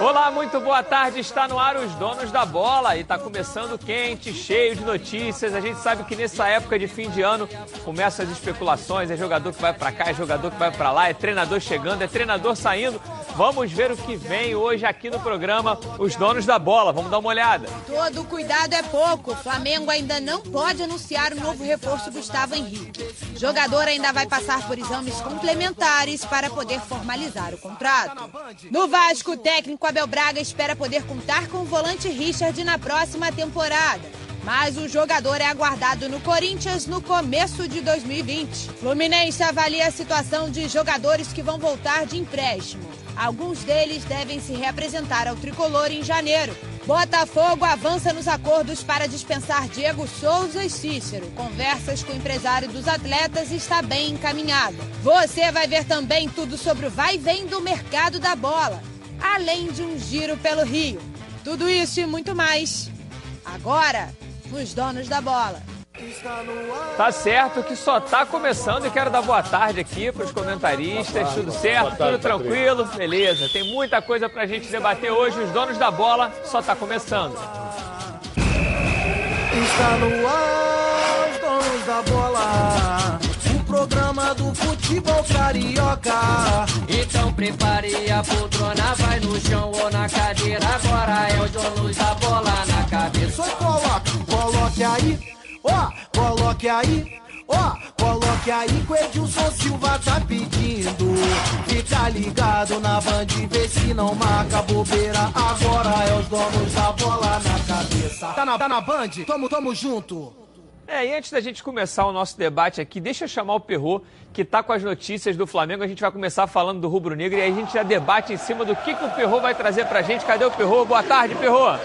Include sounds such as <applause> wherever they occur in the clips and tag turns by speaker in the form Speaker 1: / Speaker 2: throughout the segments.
Speaker 1: Olá, muito boa tarde. Está no ar os donos da bola e está começando quente, cheio de notícias. A gente sabe que nessa época de fim de ano começam as especulações, é jogador que vai para cá, é jogador que vai para lá, é treinador chegando, é treinador saindo. Vamos ver o que vem hoje aqui no programa Os Donos da Bola. Vamos dar uma olhada.
Speaker 2: Todo cuidado é pouco. O Flamengo ainda não pode anunciar o novo reforço Gustavo Henrique. O jogador ainda vai passar por exames complementares para poder formalizar o contrato. No Vasco, o técnico Abel Braga espera poder contar com o volante Richard na próxima temporada. Mas o jogador é aguardado no Corinthians no começo de 2020. Fluminense avalia a situação de jogadores que vão voltar de empréstimo. Alguns deles devem se reapresentar ao tricolor em janeiro. Botafogo avança nos acordos para dispensar Diego Souza e Cícero. Conversas com o empresário dos atletas está bem encaminhada. Você vai ver também tudo sobre o vai e vem do mercado da bola, além de um giro pelo Rio. Tudo isso e muito mais. Agora, nos donos da bola.
Speaker 1: Tá certo que só tá começando e quero dar boa tarde aqui para os comentaristas. Tudo certo? Tudo tranquilo? Beleza. Tem muita coisa pra gente debater hoje. Os donos da bola só tá começando.
Speaker 3: Está no ar, os donos da bola. O programa do futebol carioca.
Speaker 4: Então prepare a poltrona, vai no chão ou na cadeira. Agora é o donos da bola na cabeça.
Speaker 3: Só coloque, coloque aí. Ó, coloque aí. Ó, coloque aí que o Edilson Silva tá pedindo. Fica ligado na band, vê se não marca bobeira. Agora é os donos da bola na cabeça. Tá na, tá na band? Tamo, tamo junto.
Speaker 1: É, e antes da gente começar o nosso debate aqui, deixa eu chamar o Perrô, que tá com as notícias do Flamengo. A gente vai começar falando do Rubro Negro e aí a gente já debate em cima do que, que o Perrô vai trazer pra gente. Cadê o Perrô? Boa tarde, Perrô.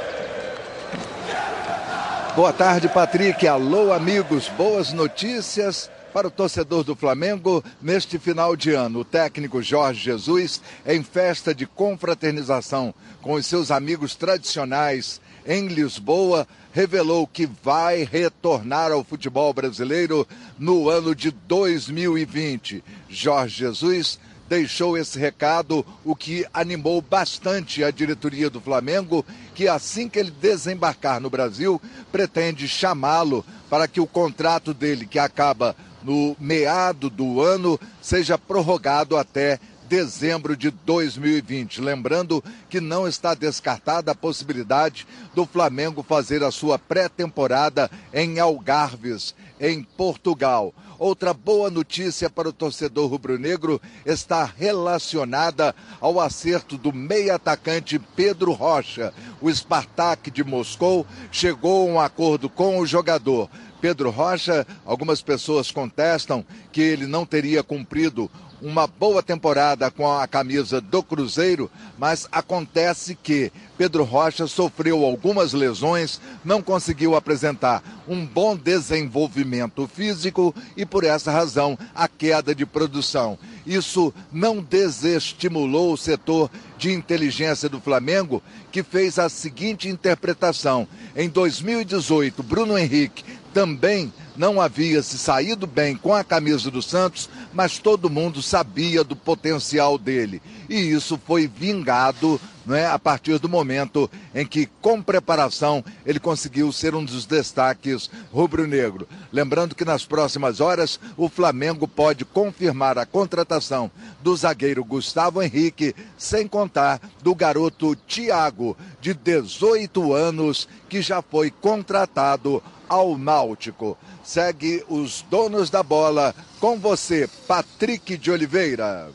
Speaker 5: Boa tarde, Patrick. Alô, amigos. Boas notícias para o torcedor do Flamengo neste final de ano. O técnico Jorge Jesus, em festa de confraternização com os seus amigos tradicionais em Lisboa, revelou que vai retornar ao futebol brasileiro no ano de 2020. Jorge Jesus deixou esse recado, o que animou bastante a diretoria do Flamengo, que assim que ele desembarcar no Brasil, pretende chamá-lo para que o contrato dele, que acaba no meado do ano, seja prorrogado até dezembro de 2020. Lembrando que não está descartada a possibilidade do Flamengo fazer a sua pré-temporada em Algarves, em Portugal. Outra boa notícia para o torcedor rubro-negro está relacionada ao acerto do meio-atacante Pedro Rocha. O Spartak de Moscou chegou a um acordo com o jogador. Pedro Rocha, algumas pessoas contestam que ele não teria cumprido uma boa temporada com a camisa do Cruzeiro, mas acontece que Pedro Rocha sofreu algumas lesões, não conseguiu apresentar um bom desenvolvimento físico e, por essa razão, a queda de produção. Isso não desestimulou o setor de inteligência do Flamengo, que fez a seguinte interpretação: em 2018, Bruno Henrique também não havia se saído bem com a camisa do Santos, mas todo mundo sabia do potencial dele. E isso foi vingado né, a partir do momento em que, com preparação, ele conseguiu ser um dos destaques rubro-negro. Lembrando que nas próximas horas o Flamengo pode confirmar a contratação do zagueiro Gustavo Henrique, sem contar do garoto Thiago, de 18 anos, que já foi contratado ao Náutico. Segue os donos da bola com você, Patrick de Oliveira.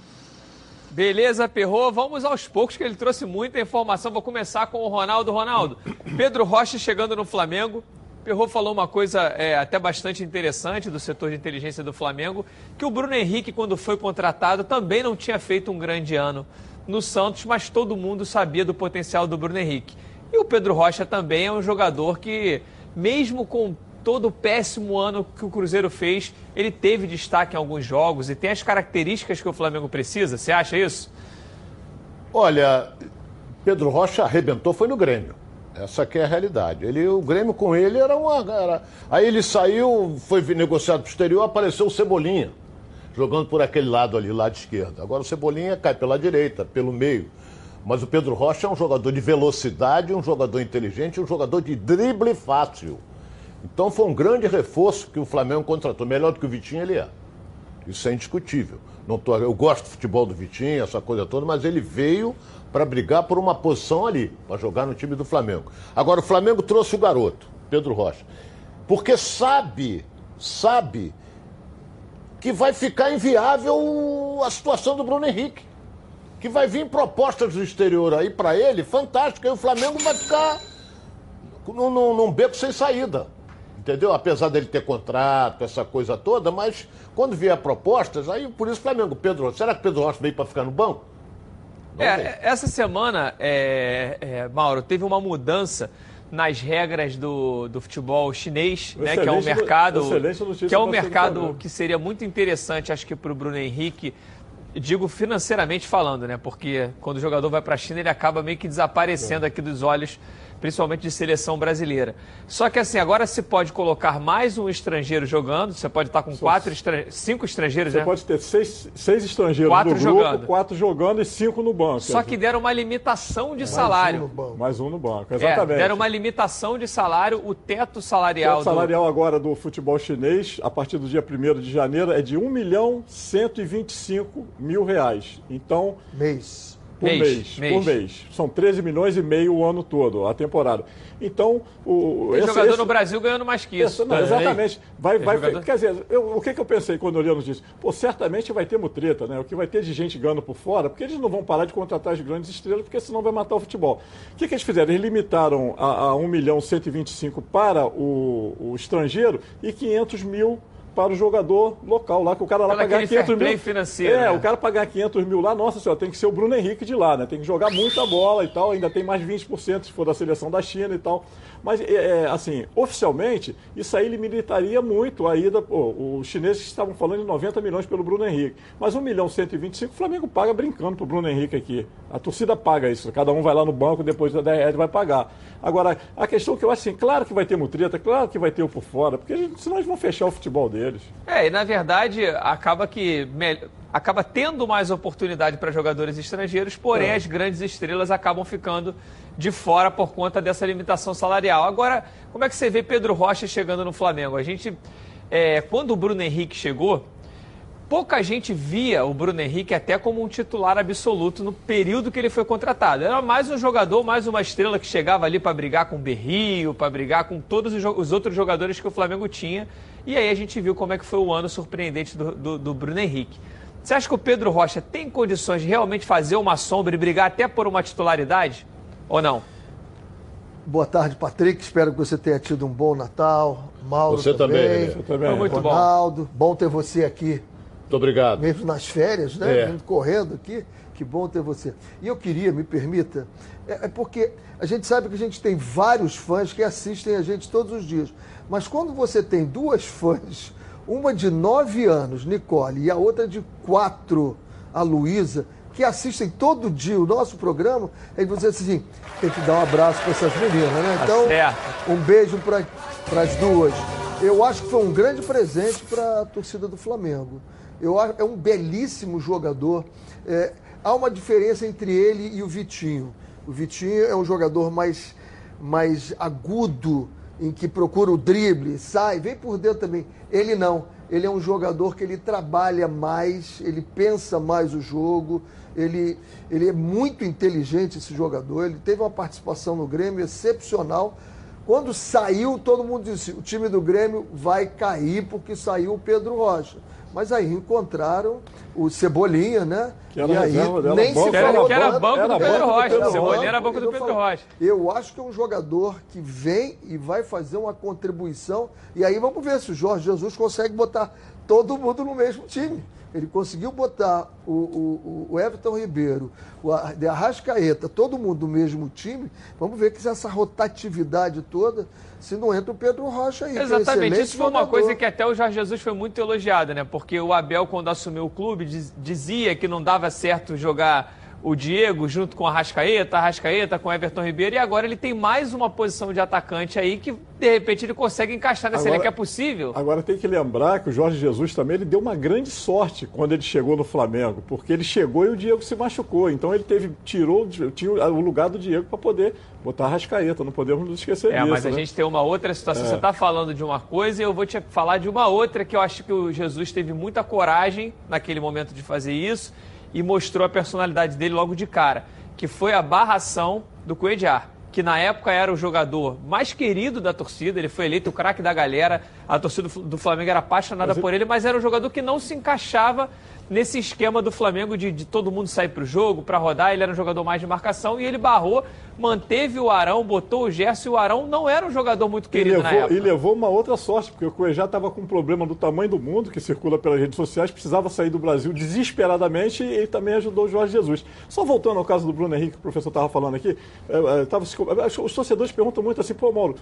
Speaker 1: Beleza, Perrô. Vamos aos poucos, que ele trouxe muita informação. Vou começar com o Ronaldo. Ronaldo, Pedro Rocha chegando no Flamengo. Perrô falou uma coisa é, até bastante interessante do setor de inteligência do Flamengo, que o Bruno Henrique, quando foi contratado, também não tinha feito um grande ano no Santos, mas todo mundo sabia do potencial do Bruno Henrique. E o Pedro Rocha também é um jogador que, mesmo com todo o péssimo ano que o Cruzeiro fez, ele teve destaque em alguns jogos e tem as características que o Flamengo precisa. Você acha isso?
Speaker 6: Olha, Pedro Rocha arrebentou, foi no Grêmio. Essa que é a realidade. Ele, o Grêmio com ele era uma. Era... Aí ele saiu, foi negociado para o exterior, apareceu o Cebolinha, jogando por aquele lado ali, lado esquerdo. Agora o Cebolinha cai pela direita, pelo meio. Mas o Pedro Rocha é um jogador de velocidade, um jogador inteligente, um jogador de drible fácil. Então foi um grande reforço que o Flamengo contratou. Melhor do que o Vitinho ele é. Isso é indiscutível. Não tô, eu gosto do futebol do Vitinho, essa coisa toda, mas ele veio para brigar por uma posição ali, para jogar no time do Flamengo. Agora, o Flamengo trouxe o garoto, Pedro Rocha, porque sabe, sabe que vai ficar inviável a situação do Bruno Henrique. Que vai vir propostas do exterior aí para ele, fantástica, e o Flamengo vai ficar num, num, num beco sem saída entendeu? Apesar dele ter contrato, essa coisa toda, mas quando vier propostas, aí por isso Flamengo, Pedro Rocha, será que Pedro Rocha veio para ficar no banco?
Speaker 1: É, essa semana, é, é, Mauro, teve uma mudança nas regras do, do futebol chinês, né, que é um mercado que é um mercado que seria muito interessante, acho que para o Bruno Henrique, digo financeiramente falando, né, porque quando o jogador vai para a China ele acaba meio que desaparecendo é. aqui dos olhos principalmente de seleção brasileira. Só que assim, agora se pode colocar mais um estrangeiro jogando, você pode estar com quatro cinco estrangeiros,
Speaker 7: você
Speaker 1: né?
Speaker 7: pode ter seis, seis estrangeiros
Speaker 1: quatro
Speaker 7: no grupo,
Speaker 1: jogando.
Speaker 7: quatro jogando e cinco no banco.
Speaker 1: Só que deram uma limitação de mais salário.
Speaker 7: Um mais um no banco, exatamente.
Speaker 1: É, deram uma limitação de salário, o teto salarial. O
Speaker 7: teto salarial do... agora do futebol chinês, a partir do dia 1 de janeiro, é de 1 milhão 125 mil reais. Então...
Speaker 8: Mês
Speaker 7: por mês, mês, mês, Por mês. São 13 milhões e meio o ano todo, a temporada. Então, o.
Speaker 1: Tem esse, jogador esse, no Brasil ganhando mais que isso.
Speaker 7: Esse, não, exatamente. Vai, vai, quer dizer, eu, o que, que eu pensei quando olhamos disso? Pô, certamente vai ter mutreta, né? O que vai ter de gente ganhando por fora, porque eles não vão parar de contratar as grandes estrelas, porque senão vai matar o futebol. O que, que eles fizeram? Eles limitaram a, a 1 milhão 125 para o, o estrangeiro e 500 mil para o jogador local lá, que o cara lá
Speaker 1: Pela
Speaker 7: pagar 500
Speaker 1: mil. Financeiro,
Speaker 7: é,
Speaker 1: né?
Speaker 7: o cara pagar 500 mil lá, nossa senhora, tem que ser o Bruno Henrique de lá, né? Tem que jogar muita bola e tal, ainda tem mais 20% se for da seleção da China e tal. Mas, é, é, assim, oficialmente, isso aí limitaria muito a ida. Pô, os chineses estavam falando de 90 milhões pelo Bruno Henrique. Mas 1 milhão 125, o Flamengo paga brincando pro Bruno Henrique aqui. A torcida paga isso. Cada um vai lá no banco, depois da 10 reais vai pagar. Agora, a questão que eu acho assim, claro que vai ter mutreta, claro que vai ter o por fora, porque senão eles vão fechar o futebol deles.
Speaker 1: É, e na verdade acaba que acaba tendo mais oportunidade para jogadores estrangeiros, porém é. as grandes estrelas acabam ficando de fora por conta dessa limitação salarial. Agora, como é que você vê Pedro Rocha chegando no Flamengo? A gente, é, quando o Bruno Henrique chegou, pouca gente via o Bruno Henrique até como um titular absoluto no período que ele foi contratado. Era mais um jogador, mais uma estrela que chegava ali para brigar com o Berrio, para brigar com todos os, os, outros jogadores que o Flamengo tinha. E aí a gente viu como é que foi o ano surpreendente do, do, do Bruno Henrique. Você acha que o Pedro Rocha tem condições de realmente fazer uma sombra e brigar até por uma titularidade? Ou não?
Speaker 8: Boa tarde, Patrick. Espero que você tenha tido um bom Natal. Mauro
Speaker 6: você
Speaker 8: também.
Speaker 6: também.
Speaker 8: Você
Speaker 6: também. Foi
Speaker 1: muito
Speaker 8: Ronaldo. bom. Bom ter você aqui
Speaker 6: muito obrigado.
Speaker 8: Mesmo nas férias, né? É. correndo aqui. Que bom ter você. E eu queria, me permita, é, é, porque a gente sabe que a gente tem vários fãs que assistem a gente todos os dias. Mas quando você tem duas <laughs> fãs, uma de nove anos, Nicole, e a outra de quatro, a Luísa, que assistem todo dia o nosso programa, aí você diz assim, tem que dar um abraço para essas meninas, né?
Speaker 1: Tá
Speaker 8: então, um beijo para as duas. Eu acho que foi um grande presente para a torcida do Flamengo. Eu, é um belíssimo jogador. É, há uma diferença entre ele e o Vitinho. O Vitinho é um jogador mais, mais agudo, em que procura o drible, sai, vem por dentro também. Ele não. Ele é um jogador que ele trabalha mais, ele pensa mais o jogo, ele, ele é muito inteligente esse jogador, ele teve uma participação no Grêmio excepcional. Quando saiu, todo mundo disse: o time do Grêmio vai cair porque saiu o Pedro Rocha. Mas aí encontraram o Cebolinha, né?
Speaker 7: Que era
Speaker 8: e aí
Speaker 7: dela,
Speaker 1: nem se falou que era banco do Pedro Rocha. Cebolinha era banco do Pedro Rocha.
Speaker 8: Eu acho que é um jogador que vem e vai fazer uma contribuição. E aí vamos ver se o Jorge Jesus consegue botar todo mundo no mesmo time. Ele conseguiu botar o, o, o Everton Ribeiro, o Arrascaeta, todo mundo do mesmo time. Vamos ver que se essa rotatividade toda, se não entra o Pedro Rocha aí.
Speaker 1: É Exatamente, isso foi uma coisa que até o Jorge Jesus foi muito elogiado, né? Porque o Abel, quando assumiu o clube, dizia que não dava certo jogar o Diego junto com a Rascaeta, a Rascaeta com o Everton Ribeiro, e agora ele tem mais uma posição de atacante aí que, de repente, ele consegue encaixar nesse
Speaker 7: Agora-
Speaker 1: elenco. É possível?
Speaker 7: Agora tem que lembrar que o Jorge Jesus também ele deu uma grande sorte quando ele chegou no Flamengo, porque ele chegou e o Diego se machucou. Então ele teve tirou tinha o lugar do Diego para poder botar a Rascaeta. Não podemos nos esquecer
Speaker 1: É,
Speaker 7: disso.
Speaker 1: mas a
Speaker 7: né?
Speaker 1: gente tem uma outra situação.
Speaker 7: É.
Speaker 1: Você está falando de uma coisa e eu vou te falar de uma outra que eu acho que o Jesus teve muita coragem naquele momento de fazer isso e mostrou a personalidade dele logo de cara, que foi a barração do Coediar, que na época era o jogador mais querido da torcida, ele foi eleito o craque da galera, a torcida do Flamengo era apaixonada
Speaker 7: Mas
Speaker 1: por ele, mas era um jogador que não se encaixava nesse esquema do Flamengo de, de todo mundo sair para o jogo, para rodar, ele era um jogador mais de marcação e ele barrou, manteve o Arão, botou o Gerson e o Arão não era um jogador muito
Speaker 7: E
Speaker 1: querido na
Speaker 7: levou,
Speaker 1: época.
Speaker 7: e levou uma outra sorte, porque o Cuejá estava com um problema do tamanho do mundo, que circula pelas redes sociais, precisava sair do Brasil desesperadamente e ele também ajudou o Jorge Jesus. Só voltando ao caso do Bruno Henrique, que o professor estava falando aqui, é, é, tava que os torcedores perguntam muito assim, pô, Mauro,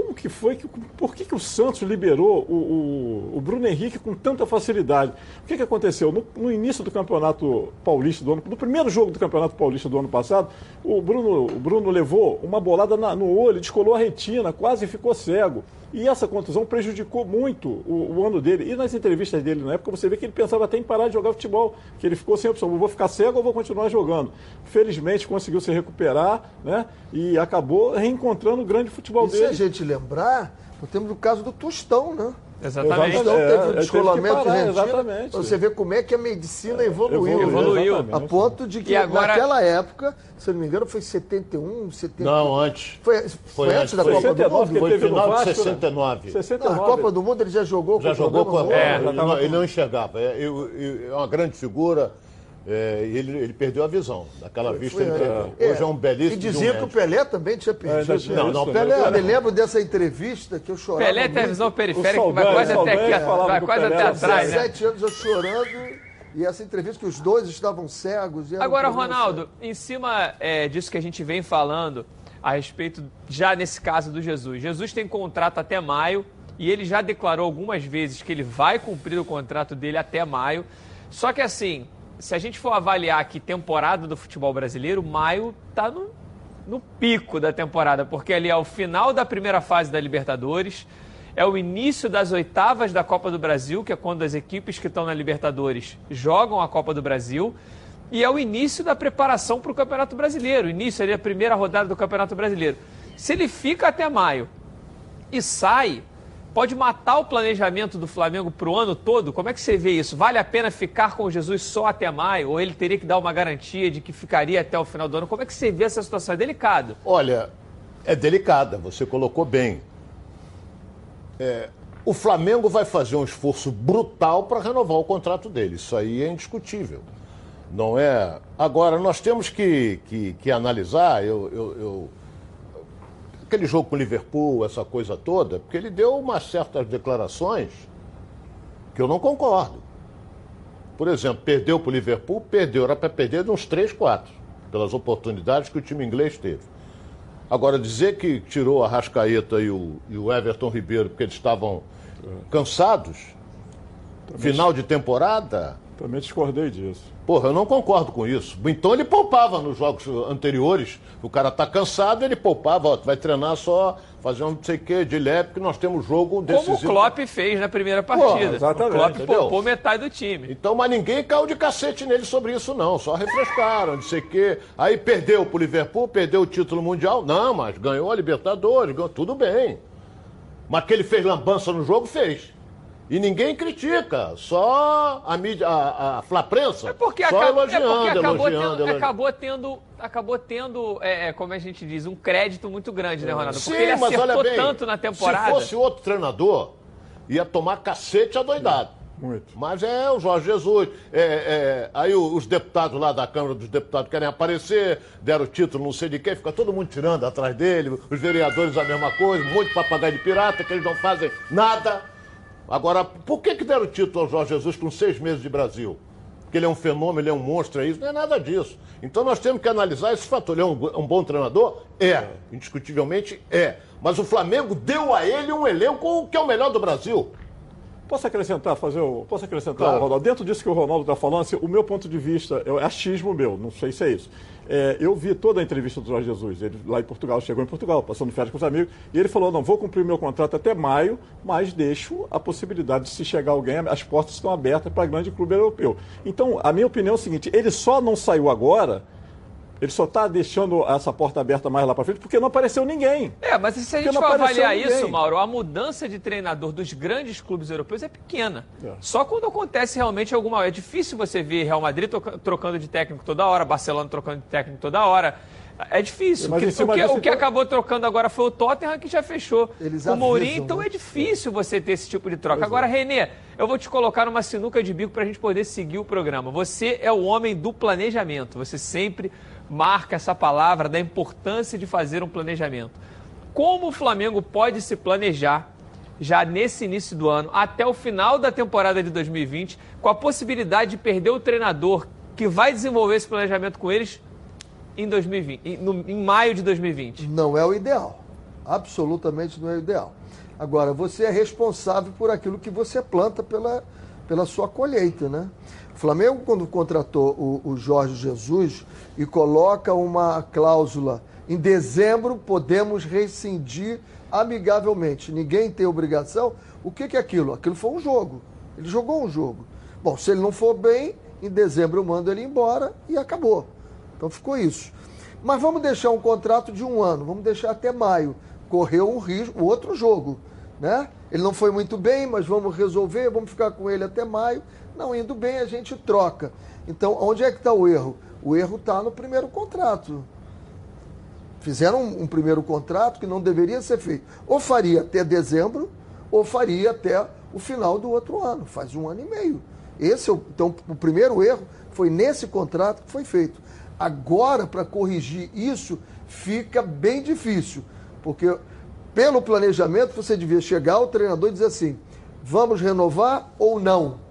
Speaker 7: como que foi, que, por que, que o Santos liberou o, o- o Bruno Henrique com tanta facilidade? O que, que aconteceu? No, no início do Campeonato Paulista do ano, no primeiro jogo do Campeonato Paulista do ano passado, o Bruno, o Bruno levou uma bolada na- no olho, descolou a retina, quase ficou cego. E essa contusão prejudicou muito o, o ano dele. E nas entrevistas dele na época, você vê que ele pensava até em parar de jogar futebol, que ele ficou sem opção, vou ficar cego ou vou continuar jogando. Felizmente conseguiu se recuperar, né? E acabou reencontrando o grande futebol
Speaker 8: a
Speaker 7: dele.
Speaker 8: gente lembrar, nós temos o caso do Tostão, né?
Speaker 1: Exatamente.
Speaker 8: O Tostão
Speaker 7: É,
Speaker 8: teve um descolamento
Speaker 7: parar,
Speaker 8: de
Speaker 7: exatamente.
Speaker 8: Pra Você vê como é que a medicina evoluiu.
Speaker 1: Evoluiu.
Speaker 8: né?
Speaker 7: exatamente.
Speaker 8: A ponto de que
Speaker 1: agora-
Speaker 8: naquela época, se eu não me engano, foi 71, 70.
Speaker 6: Não, antes.
Speaker 8: Foi, foi,
Speaker 6: Foi
Speaker 8: antes
Speaker 6: antes,
Speaker 8: da
Speaker 6: foi
Speaker 8: Copa do
Speaker 7: 69
Speaker 8: Mundo?
Speaker 7: que
Speaker 6: Foi final de
Speaker 7: Vasco, né?
Speaker 6: 69.
Speaker 7: 69.
Speaker 8: Não, a Copa do Mundo ele já jogou
Speaker 6: Já
Speaker 8: com
Speaker 6: jogou com a bola.
Speaker 8: no
Speaker 6: ele, não, ele não enxergava. É, eu- eu- é uma grande figura. É, e ele, ele perdeu a visão. Naquela vista ele
Speaker 8: Foi,
Speaker 6: perdeu.
Speaker 8: é.
Speaker 6: Hoje é um belíssimo.
Speaker 8: E dizia que o. Pelé também tinha
Speaker 7: ainda
Speaker 8: perdido.
Speaker 7: tinha
Speaker 6: Não,
Speaker 7: isso,
Speaker 6: não,
Speaker 7: né?
Speaker 6: Pelé-
Speaker 8: Eu me lembro dessa entrevista que eu chorava.
Speaker 1: Pelé tem a visão periférica que vai quase até aqui, vai quase
Speaker 7: Pelé
Speaker 1: até atrás, né?
Speaker 8: 17 anos eu chorando. E essa entrevista que os dois estavam cegos.
Speaker 1: Agora, Ronaldo, em cima é, disso que a gente vem falando a respeito, já nesse caso do Jesus. Jesus tem contrato até maio e ele já declarou algumas vezes que ele vai cumprir o contrato dele até maio. Só que assim, se a gente for avaliar aqui temporada do futebol brasileiro, maio tá no, no pico da temporada, porque ali é o final da primeira fase da Libertadores, é o início das oitavas da Copa do Brasil, que é quando as equipes que estão na Libertadores jogam a Copa do Brasil, e é o início da preparação para o Campeonato Brasileiro, início ali, a primeira rodada do Campeonato Brasileiro. Se ele fica até maio e sai, pode matar o planejamento do Flamengo para o ano todo? Como é que você vê isso? Vale a pena ficar com Jesus só até maio? Ou ele teria que dar uma garantia de que ficaria até o final do ano? Como é que você vê essa situação? É delicado.
Speaker 6: Olha, é delicada, você colocou bem. É, o Flamengo vai fazer um esforço brutal para renovar o contrato dele. Isso aí é indiscutível. Não é. Agora, nós temos que, que, que analisar. Eu, eu- eu- Aquele jogo com o Liverpool, essa coisa toda, porque ele deu umas certas declarações que eu não concordo. Por exemplo, perdeu para o Liverpool, perdeu, era para perder de uns 3, 4, pelas oportunidades que o time inglês teve. Agora, dizer que tirou a Rascaeta e o, e o Everton Ribeiro porque eles estavam cansados, final de temporada,
Speaker 7: Também discordei disso.
Speaker 6: porra, eu não concordo com isso. Então ele poupava nos jogos anteriores. O cara tá cansado, ele poupava, ó, tu vai treinar só, fazer um não sei o que, de leve, porque nós temos jogo decisivo.
Speaker 1: Como o Klopp fez na primeira partida.
Speaker 7: exatamente,
Speaker 1: o Klopp
Speaker 6: entendeu?
Speaker 1: poupou metade do time.
Speaker 6: Então, mas ninguém caiu de cacete nele sobre isso, não. Só refrescaram, não sei o quê. Aí perdeu pro Liverpool, perdeu o título mundial. Não, mas ganhou a Libertadores, ganhou tudo bem. Mas que ele fez lambança no jogo, fez. E ninguém critica, só a mídia, a, a Flaprensa,
Speaker 1: É porque,
Speaker 6: só
Speaker 1: acaba- é
Speaker 6: elogiando,
Speaker 1: porque acabou,
Speaker 6: elogiando,
Speaker 1: tendo,
Speaker 6: elogiando.
Speaker 1: acabou tendo, acabou tendo é, é, como a gente diz, um crédito muito grande, né, Ronaldo? Porque
Speaker 6: Sim,
Speaker 1: ele
Speaker 6: mas olha bem,
Speaker 1: tanto na temporada.
Speaker 6: se fosse outro treinador, ia tomar cacete adoidado.
Speaker 7: Muito.
Speaker 6: Mas é o Jorge Jesus. É, é, aí os deputados lá da Câmara dos Deputados querem aparecer, deram o título não sei de quem, fica todo mundo tirando atrás dele, os vereadores a mesma coisa, muito papagaio de pirata, que eles não fazem nada. Agora, por que, que deram o título ao Jorge Jesus com seis meses de Brasil? Porque ele é um fenômeno, ele é um monstro, é isso? Não é nada disso. Então nós temos que analisar esse fator. Ele é um, um bom treinador? É. Indiscutivelmente é. Mas o Flamengo deu a ele um elenco que é o melhor do Brasil.
Speaker 7: Posso acrescentar, fazer o. Posso acrescentar,
Speaker 6: Claro.
Speaker 7: Ronaldo? Dentro disso que o Ronaldo está falando, assim, o meu ponto de vista, é achismo meu, não sei se é isso. É, eu vi toda a entrevista do Jorge Jesus, ele lá em Portugal, chegou em Portugal, passando férias com os amigos, e ele falou: não, vou cumprir meu contrato até maio, mas deixo a possibilidade de se chegar alguém, as portas estão abertas para grande clube europeu. Então, a minha opinião é o seguinte: ele só não saiu agora. Ele só está deixando essa porta aberta mais lá para frente porque não apareceu ninguém.
Speaker 1: É, mas se a
Speaker 7: Porque
Speaker 1: gente for avaliar
Speaker 7: ninguém.
Speaker 1: isso, Mauro, a mudança de treinador dos grandes clubes europeus é pequena.
Speaker 7: É.
Speaker 1: Só quando acontece realmente alguma. É difícil você ver Real Madrid troca- trocando de técnico toda hora, Barcelona trocando de técnico toda hora. É difícil.
Speaker 7: Mas
Speaker 1: O que-
Speaker 7: em cima
Speaker 1: o que, o que
Speaker 7: então-
Speaker 1: acabou trocando agora foi o Tottenham, que já fechou.
Speaker 8: Eles
Speaker 1: o Mourinho,
Speaker 8: avisam,
Speaker 1: então
Speaker 8: né?
Speaker 1: é difícil você ter esse tipo de troca. Agora, Renê, eu vou te colocar numa sinuca de bico para a gente poder seguir o programa. Você é o homem do planejamento. Você sempre marca essa palavra da importância de fazer um planejamento. Como o Flamengo pode se planejar já nesse início do ano, até o final da temporada de 2020, com a possibilidade de perder o treinador que vai desenvolver esse planejamento com eles em 2020, em, no- em maio de 2020?
Speaker 8: Não é o ideal. Absolutamente não é o ideal. Agora, você é responsável por aquilo que você planta pela, pela sua colheita, né? O Flamengo, quando contratou o, o Jorge Jesus e coloca uma cláusula em dezembro, podemos rescindir amigavelmente. Ninguém tem obrigação. O que, que é aquilo? Aquilo foi um jogo. Ele jogou um jogo. Bom, se ele não for bem, em dezembro eu mando ele embora e acabou. Então ficou isso. Mas vamos deixar um contrato de um ano, vamos deixar até maio. Correu um risco, outro jogo, né? Ele não foi muito bem, mas vamos resolver, vamos ficar com ele até maio. Não indo bem, a gente troca. Então, onde é que está o erro? O erro está no primeiro contrato. Fizeram um, um primeiro contrato que não deveria ser feito. Ou faria até dezembro, ou faria até o final do outro ano. Faz um ano e meio. Esse é o, então, o primeiro erro foi nesse contrato que foi feito. Agora, para corrigir isso, fica bem difícil. Porque, pelo planejamento, você devia chegar ao treinador e dizer assim: vamos renovar ou não?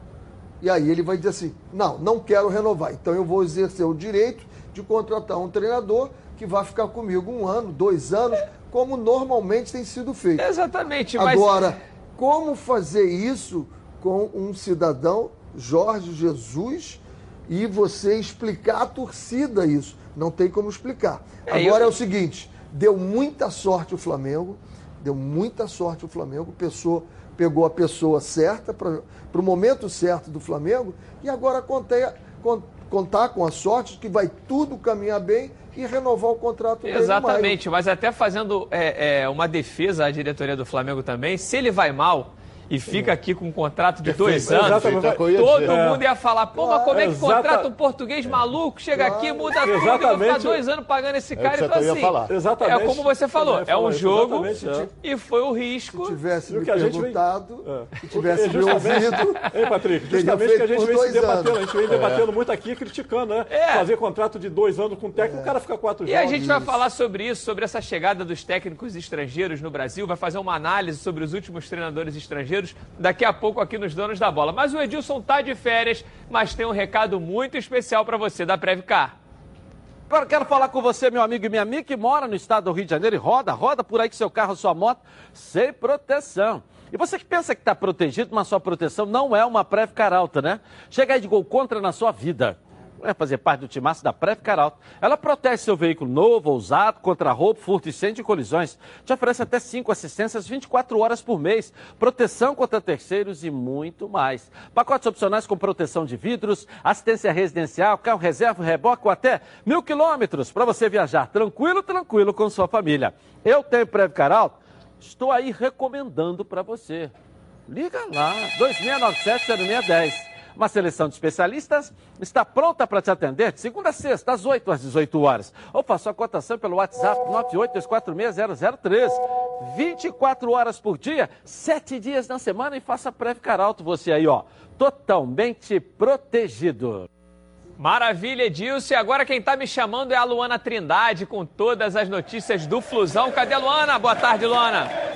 Speaker 8: E aí ele vai dizer assim: não, não quero renovar. Então eu vou exercer o direito de contratar um treinador que vai ficar comigo um ano, dois anos, como normalmente tem sido feito.
Speaker 1: Exatamente, mas
Speaker 8: Agora, como fazer isso com um cidadão, Jorge Jesus, e você explicar à torcida isso? Não tem como explicar.
Speaker 1: É,
Speaker 8: Agora
Speaker 1: eu-
Speaker 8: é o seguinte: deu muita sorte o Flamengo, deu muita sorte o Flamengo, pessoa, pegou a pessoa certa para o momento certo do Flamengo, e agora contei- con- contar com a sorte de que vai tudo caminhar bem e renovar o contrato dele.
Speaker 1: Exatamente, mas até fazendo é, é, uma defesa à diretoria do Flamengo também, se ele vai mal e fica aqui com um contrato de dois anos,
Speaker 6: é eu
Speaker 1: todo mundo ia falar, pô, mas como é que
Speaker 7: Exata-
Speaker 1: contrata um português maluco, chega aqui, muda tudo, e vai ficar dois anos pagando esse
Speaker 6: É
Speaker 1: cara. então,
Speaker 6: eu
Speaker 1: assim,
Speaker 6: falar.
Speaker 7: Exatamente.
Speaker 1: é como você falou,
Speaker 7: Eu
Speaker 1: é um jogo
Speaker 7: é.
Speaker 1: e foi o risco.
Speaker 8: Se tivesse
Speaker 7: E o
Speaker 8: me
Speaker 7: que a gente vem-
Speaker 8: perguntado,
Speaker 7: É.
Speaker 8: se tivesse
Speaker 7: É
Speaker 8: me
Speaker 7: justamente-
Speaker 8: ouvido, <laughs>
Speaker 7: Ei, Patrick, justamente que a gente vem se debatendo, a gente vem debatendo muito aqui, criticando, né?
Speaker 1: É.
Speaker 7: Fazer contrato de dois anos com o técnico, o cara fica quatro
Speaker 1: E
Speaker 7: jogos.
Speaker 1: a gente vai falar sobre isso, sobre essa chegada dos técnicos estrangeiros no Brasil, vai fazer uma análise sobre os últimos treinadores estrangeiros daqui a pouco aqui nos Donos da Bola. Mas o Edilson tá de férias, mas tem um recado muito especial para você da Previcar.
Speaker 9: Agora quero falar com você, meu amigo e minha amiga, que mora no estado do Rio de Janeiro e roda, roda por aí com seu carro, sua moto, sem proteção. E você que pensa que está protegido, mas sua proteção não é uma Previcar Alta, né? Chega aí de gol contra na sua vida. É fazer parte do timaço da Previcar Alta. Ela protege seu veículo novo usado contra roubo, furto, incêndio e colisões. Te oferece até 5 assistências 24 horas por mês, proteção contra terceiros e muito mais. Pacotes opcionais com proteção de vidros, assistência residencial, carro reserva, reboque ou até mil quilômetros para você viajar tranquilo, tranquilo com sua família. Eu tenho Previcar Alta, estou aí recomendando para você. Liga lá, 2697-0610. Uma seleção de especialistas está pronta para te atender de segunda a sexta, às 8 às 18 horas. Ou faça a cotação pelo WhatsApp 982460013. 24 horas por dia, 7 dias na semana e faça Previcar Alto você aí, ó. Totalmente protegido.
Speaker 1: Maravilha, Edilson. E agora quem tá me chamando é a Luana Trindade com todas as notícias do Flusão. Cadê a Luana? Boa tarde, Luana.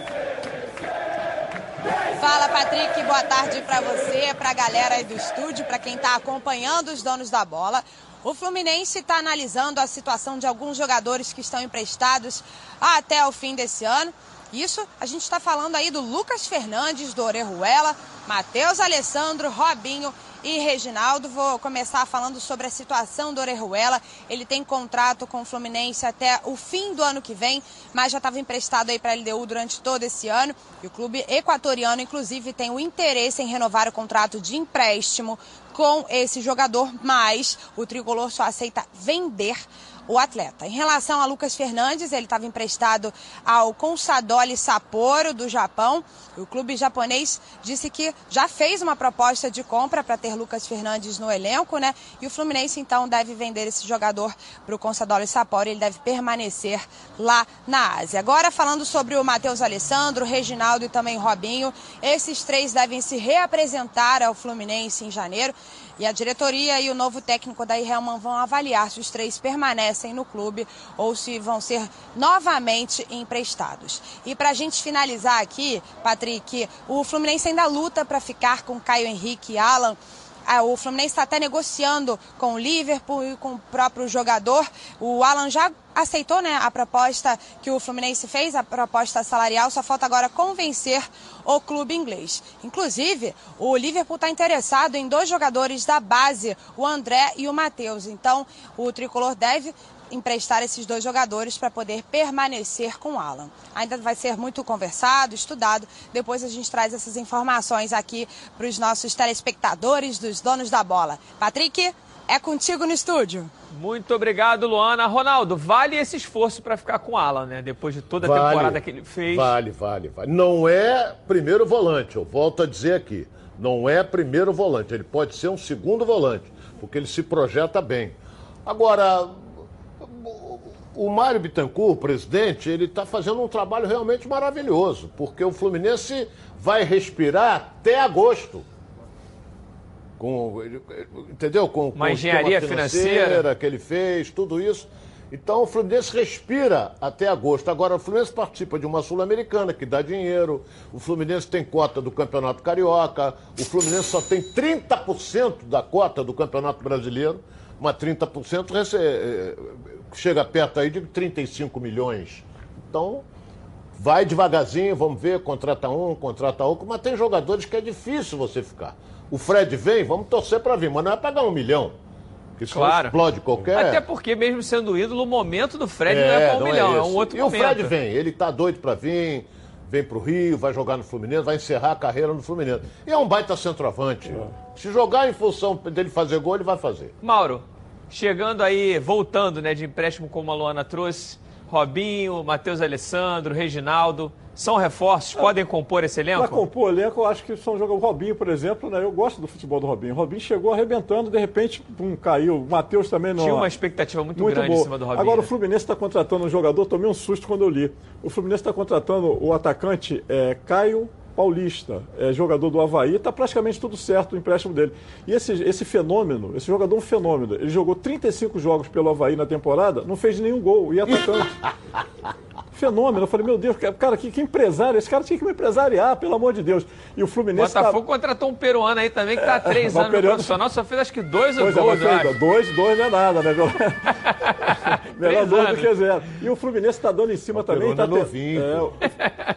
Speaker 2: Fala, Patrick. Boa tarde para você, para a galera aí do estúdio, para quem está acompanhando os donos da bola. O Fluminense está analisando a situação de alguns jogadores que estão emprestados até o fim desse ano. Isso a gente está falando aí do Lucas Fernandes, do Orejuela, Matheus Alessandro, Robinho e Reginaldo. Vou começar falando sobre a situação do Orejuela. Ele tem contrato com o Fluminense até o fim do ano que vem, mas já estava emprestado aí para a LDU durante todo esse ano. E o clube equatoriano, inclusive, tem o interesse em renovar o contrato de empréstimo com esse jogador, mas o tricolor só aceita vender o atleta. Em relação a Lucas Fernandes, ele estava emprestado ao Consadole Sapporo do Japão. O clube japonês disse que já fez uma proposta de compra para ter Lucas Fernandes no elenco, né? E o Fluminense então deve vender esse jogador para o Consadole Sapporo. Ele deve permanecer lá na Ásia. Agora falando sobre o Matheus Alessandro, Reginaldo e também Robinho, esses três devem se reapresentar ao Fluminense em janeiro. E a diretoria e o novo técnico da Helman vão avaliar se os três permanecem no clube ou se vão ser novamente emprestados. E para a gente finalizar aqui, Patrick, o Fluminense ainda luta para ficar com Caio Henrique e Alan. Ah, o Fluminense está até negociando com o Liverpool e com o próprio jogador. O Alan já aceitou né, a proposta que o Fluminense fez, a proposta salarial, só falta agora convencer o clube inglês. Inclusive, o Liverpool está interessado em dois jogadores da base, o André e o Matheus. Então, o tricolor deve emprestar esses dois jogadores para poder permanecer com o Alan. Ainda vai ser muito conversado, estudado. Depois a gente traz essas informações aqui para os nossos telespectadores, dos donos da bola. Patrick, é contigo no estúdio.
Speaker 1: Muito obrigado, Luana. Ronaldo, vale esse esforço para ficar com o Alan, né? Depois de toda a
Speaker 6: Vale.
Speaker 1: temporada que ele fez.
Speaker 6: Vale, vale, vale. Não é primeiro volante, eu volto a dizer aqui. Não é primeiro volante, ele pode ser um segundo volante, porque ele se projeta bem. Agora, o Mário Bittencourt, o presidente, ele está fazendo um trabalho realmente maravilhoso, porque o Fluminense vai respirar até agosto. Com, entendeu? Com,
Speaker 1: Uma
Speaker 6: com
Speaker 1: engenharia
Speaker 6: esquema
Speaker 1: financeira.
Speaker 6: que ele fez, tudo isso. Então o Fluminense respira até agosto. Agora o Fluminense participa de uma Sul-Americana que dá dinheiro. O Fluminense tem cota do Campeonato Carioca. O Fluminense só tem 30% da cota do Campeonato Brasileiro. Mas 30% rece- eh, chega perto aí de 35 milhões. Então, vai devagarzinho, vamos ver, contrata um, contrata outro, mas tem jogadores que é difícil você ficar. O Fred vem, vamos torcer para vir, mas não é pagar um milhão. Que senão
Speaker 1: Claro.
Speaker 6: explode qualquer.
Speaker 1: Até porque, mesmo sendo ídolo, o momento do Fred não é para um
Speaker 6: não
Speaker 1: milhão, é, um
Speaker 6: esse.
Speaker 1: outro
Speaker 6: E
Speaker 1: momento.
Speaker 6: o Fred vem, ele tá doido para vir, vem pro Rio, vai jogar no Fluminense, vai encerrar a carreira no Fluminense. E é um baita centroavante. Se jogar em função dele fazer gol, ele vai fazer.
Speaker 1: Mauro, chegando aí, voltando né, de empréstimo como a Luana trouxe, Robinho, Matheus Alessandro, Reginaldo, são reforços, podem compor esse
Speaker 7: Para
Speaker 1: elenco?
Speaker 7: compor o elenco, eu acho que são jogadores. O Robinho, por exemplo, né? Eu gosto do futebol do Robinho. O Robinho chegou arrebentando, de repente, pum, caiu. O Matheus também não.
Speaker 1: Tinha uma expectativa muito,
Speaker 7: Muito
Speaker 1: grande
Speaker 7: boa.
Speaker 1: em cima do Robinho.
Speaker 7: Agora o
Speaker 1: né?
Speaker 7: Fluminense está contratando um jogador, tomei um susto quando eu li. O Fluminense está contratando o atacante é, Caio Paulista, é, jogador do Havaí, está praticamente tudo certo o empréstimo dele. E esse, esse fenômeno, esse jogador é um fenômeno. Ele jogou 35 jogos pelo Havaí na temporada, não fez nenhum gol. E é atacante. <laughs> Fenômeno. Eu falei, meu Deus, cara, que, que empresário. Esse cara tinha que me empresariar, pelo amor de Deus. E o Fluminense. tá-
Speaker 1: Botafogo contratou um peruano aí também que tá há três
Speaker 7: É,
Speaker 1: anos no
Speaker 7: Valperiano-
Speaker 1: profissional, só fez acho que dois
Speaker 7: Pois é,
Speaker 1: acho.
Speaker 7: ainda, dois, dois não é nada, né? <laughs> Melhor dois do que zero. E o Fluminense está dando em cima também. Tá te-
Speaker 6: novinho,
Speaker 7: é, o,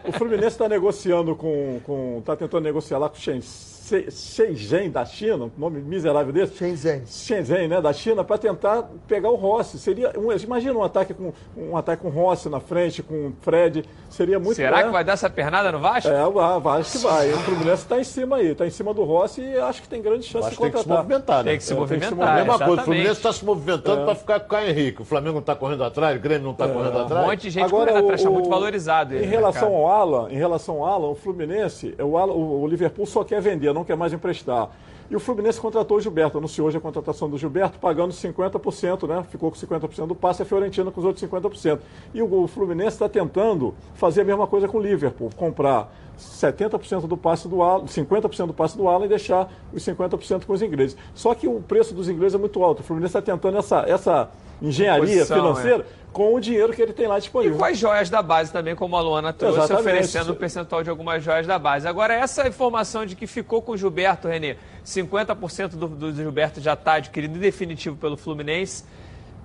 Speaker 7: o Fluminense está negociando com, com. tá tentando negociar lá com o Shen- Se- Shenzhen da China, um nome miserável desse.
Speaker 8: Shenzhen.
Speaker 7: Shenzhen, né, da China, para tentar pegar o Rossi. Seria um, imagina um ataque com um ataque com o Rossi na frente, com o Fred, seria muito
Speaker 1: Será
Speaker 7: é,
Speaker 1: que vai dar essa pernada no Vasco?
Speaker 7: É, vai, acho que vai. O Fluminense está em cima aí, está em cima do Rossi e acho que tem grande chance de
Speaker 6: que tem que se
Speaker 7: contratar.
Speaker 6: movimentar, né?
Speaker 1: Tem que se
Speaker 7: É, tem que se
Speaker 1: movimentar.
Speaker 7: movimentar.
Speaker 6: Mesma coisa, o. Fluminense está se movimentando para ficar com o Caio Henrique. O Flamengo não está correndo atrás, o Grêmio não está correndo
Speaker 1: Um
Speaker 6: atrás.
Speaker 1: monte de gente
Speaker 7: Agora,
Speaker 1: correndo
Speaker 7: o,
Speaker 1: atrás, está muito
Speaker 7: o-
Speaker 1: valorizado. ele
Speaker 7: Em
Speaker 1: no
Speaker 7: relação ao Alan, em relação ao Alan, o Fluminense, o, Alan- o- o Liverpool só quer vender, não quer mais emprestar. E o Fluminense contratou o Gilberto, anunciou hoje a contratação do Gilberto, pagando 50%, né? Ficou com 50% do passe, a Fiorentina com os outros 50%. E o, Fluminense está tentando fazer a mesma coisa com o Liverpool, comprar 70% do passe do Alan, 50% do passe do Alan e deixar os 50% com os ingleses. Só que o preço dos ingleses é muito alto. O Fluminense está tentando essa, essa engenharia
Speaker 1: Posição,
Speaker 7: financeira com o dinheiro que ele tem lá
Speaker 1: E
Speaker 7: disponível.
Speaker 1: com as joias da base também, como a Luana trouxe,
Speaker 7: Exatamente.
Speaker 1: oferecendo um percentual de algumas joias da base. Agora, essa informação de que ficou com o Gilberto, Renê, 50% do, do Gilberto já está adquirido em definitivo pelo Fluminense,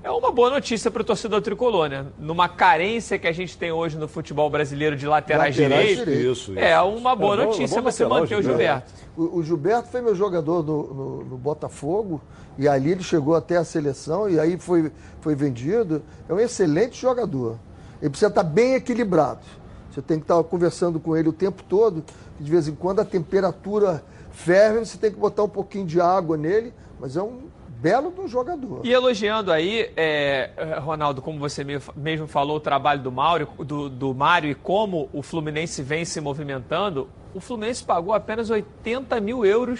Speaker 1: É uma boa notícia para o torcedor tricolor, né? Numa carência que a gente tem hoje no futebol brasileiro de laterais,
Speaker 8: Laterais
Speaker 1: direitos,
Speaker 8: direitos.
Speaker 6: Isso, isso.
Speaker 1: é uma boa
Speaker 7: É bom- é
Speaker 1: notícia
Speaker 7: bom
Speaker 1: você
Speaker 7: lateral,
Speaker 1: manter o
Speaker 7: Gilberto.
Speaker 8: O, o Gilberto foi meu jogador no, no- no Botafogo e ali ele chegou até a seleção e aí foi, foi vendido. É um excelente jogador. Ele precisa estar bem equilibrado. Você tem que estar conversando com ele o tempo todo. e De vez em quando a temperatura ferve, você tem que botar um pouquinho de água nele, mas é um belo um jogador.
Speaker 1: E elogiando aí, é, Ronaldo, como você me- mesmo falou, o trabalho do, Mauro, do, do Mário e como o Fluminense vem se movimentando, o Fluminense pagou apenas 80 mil euros,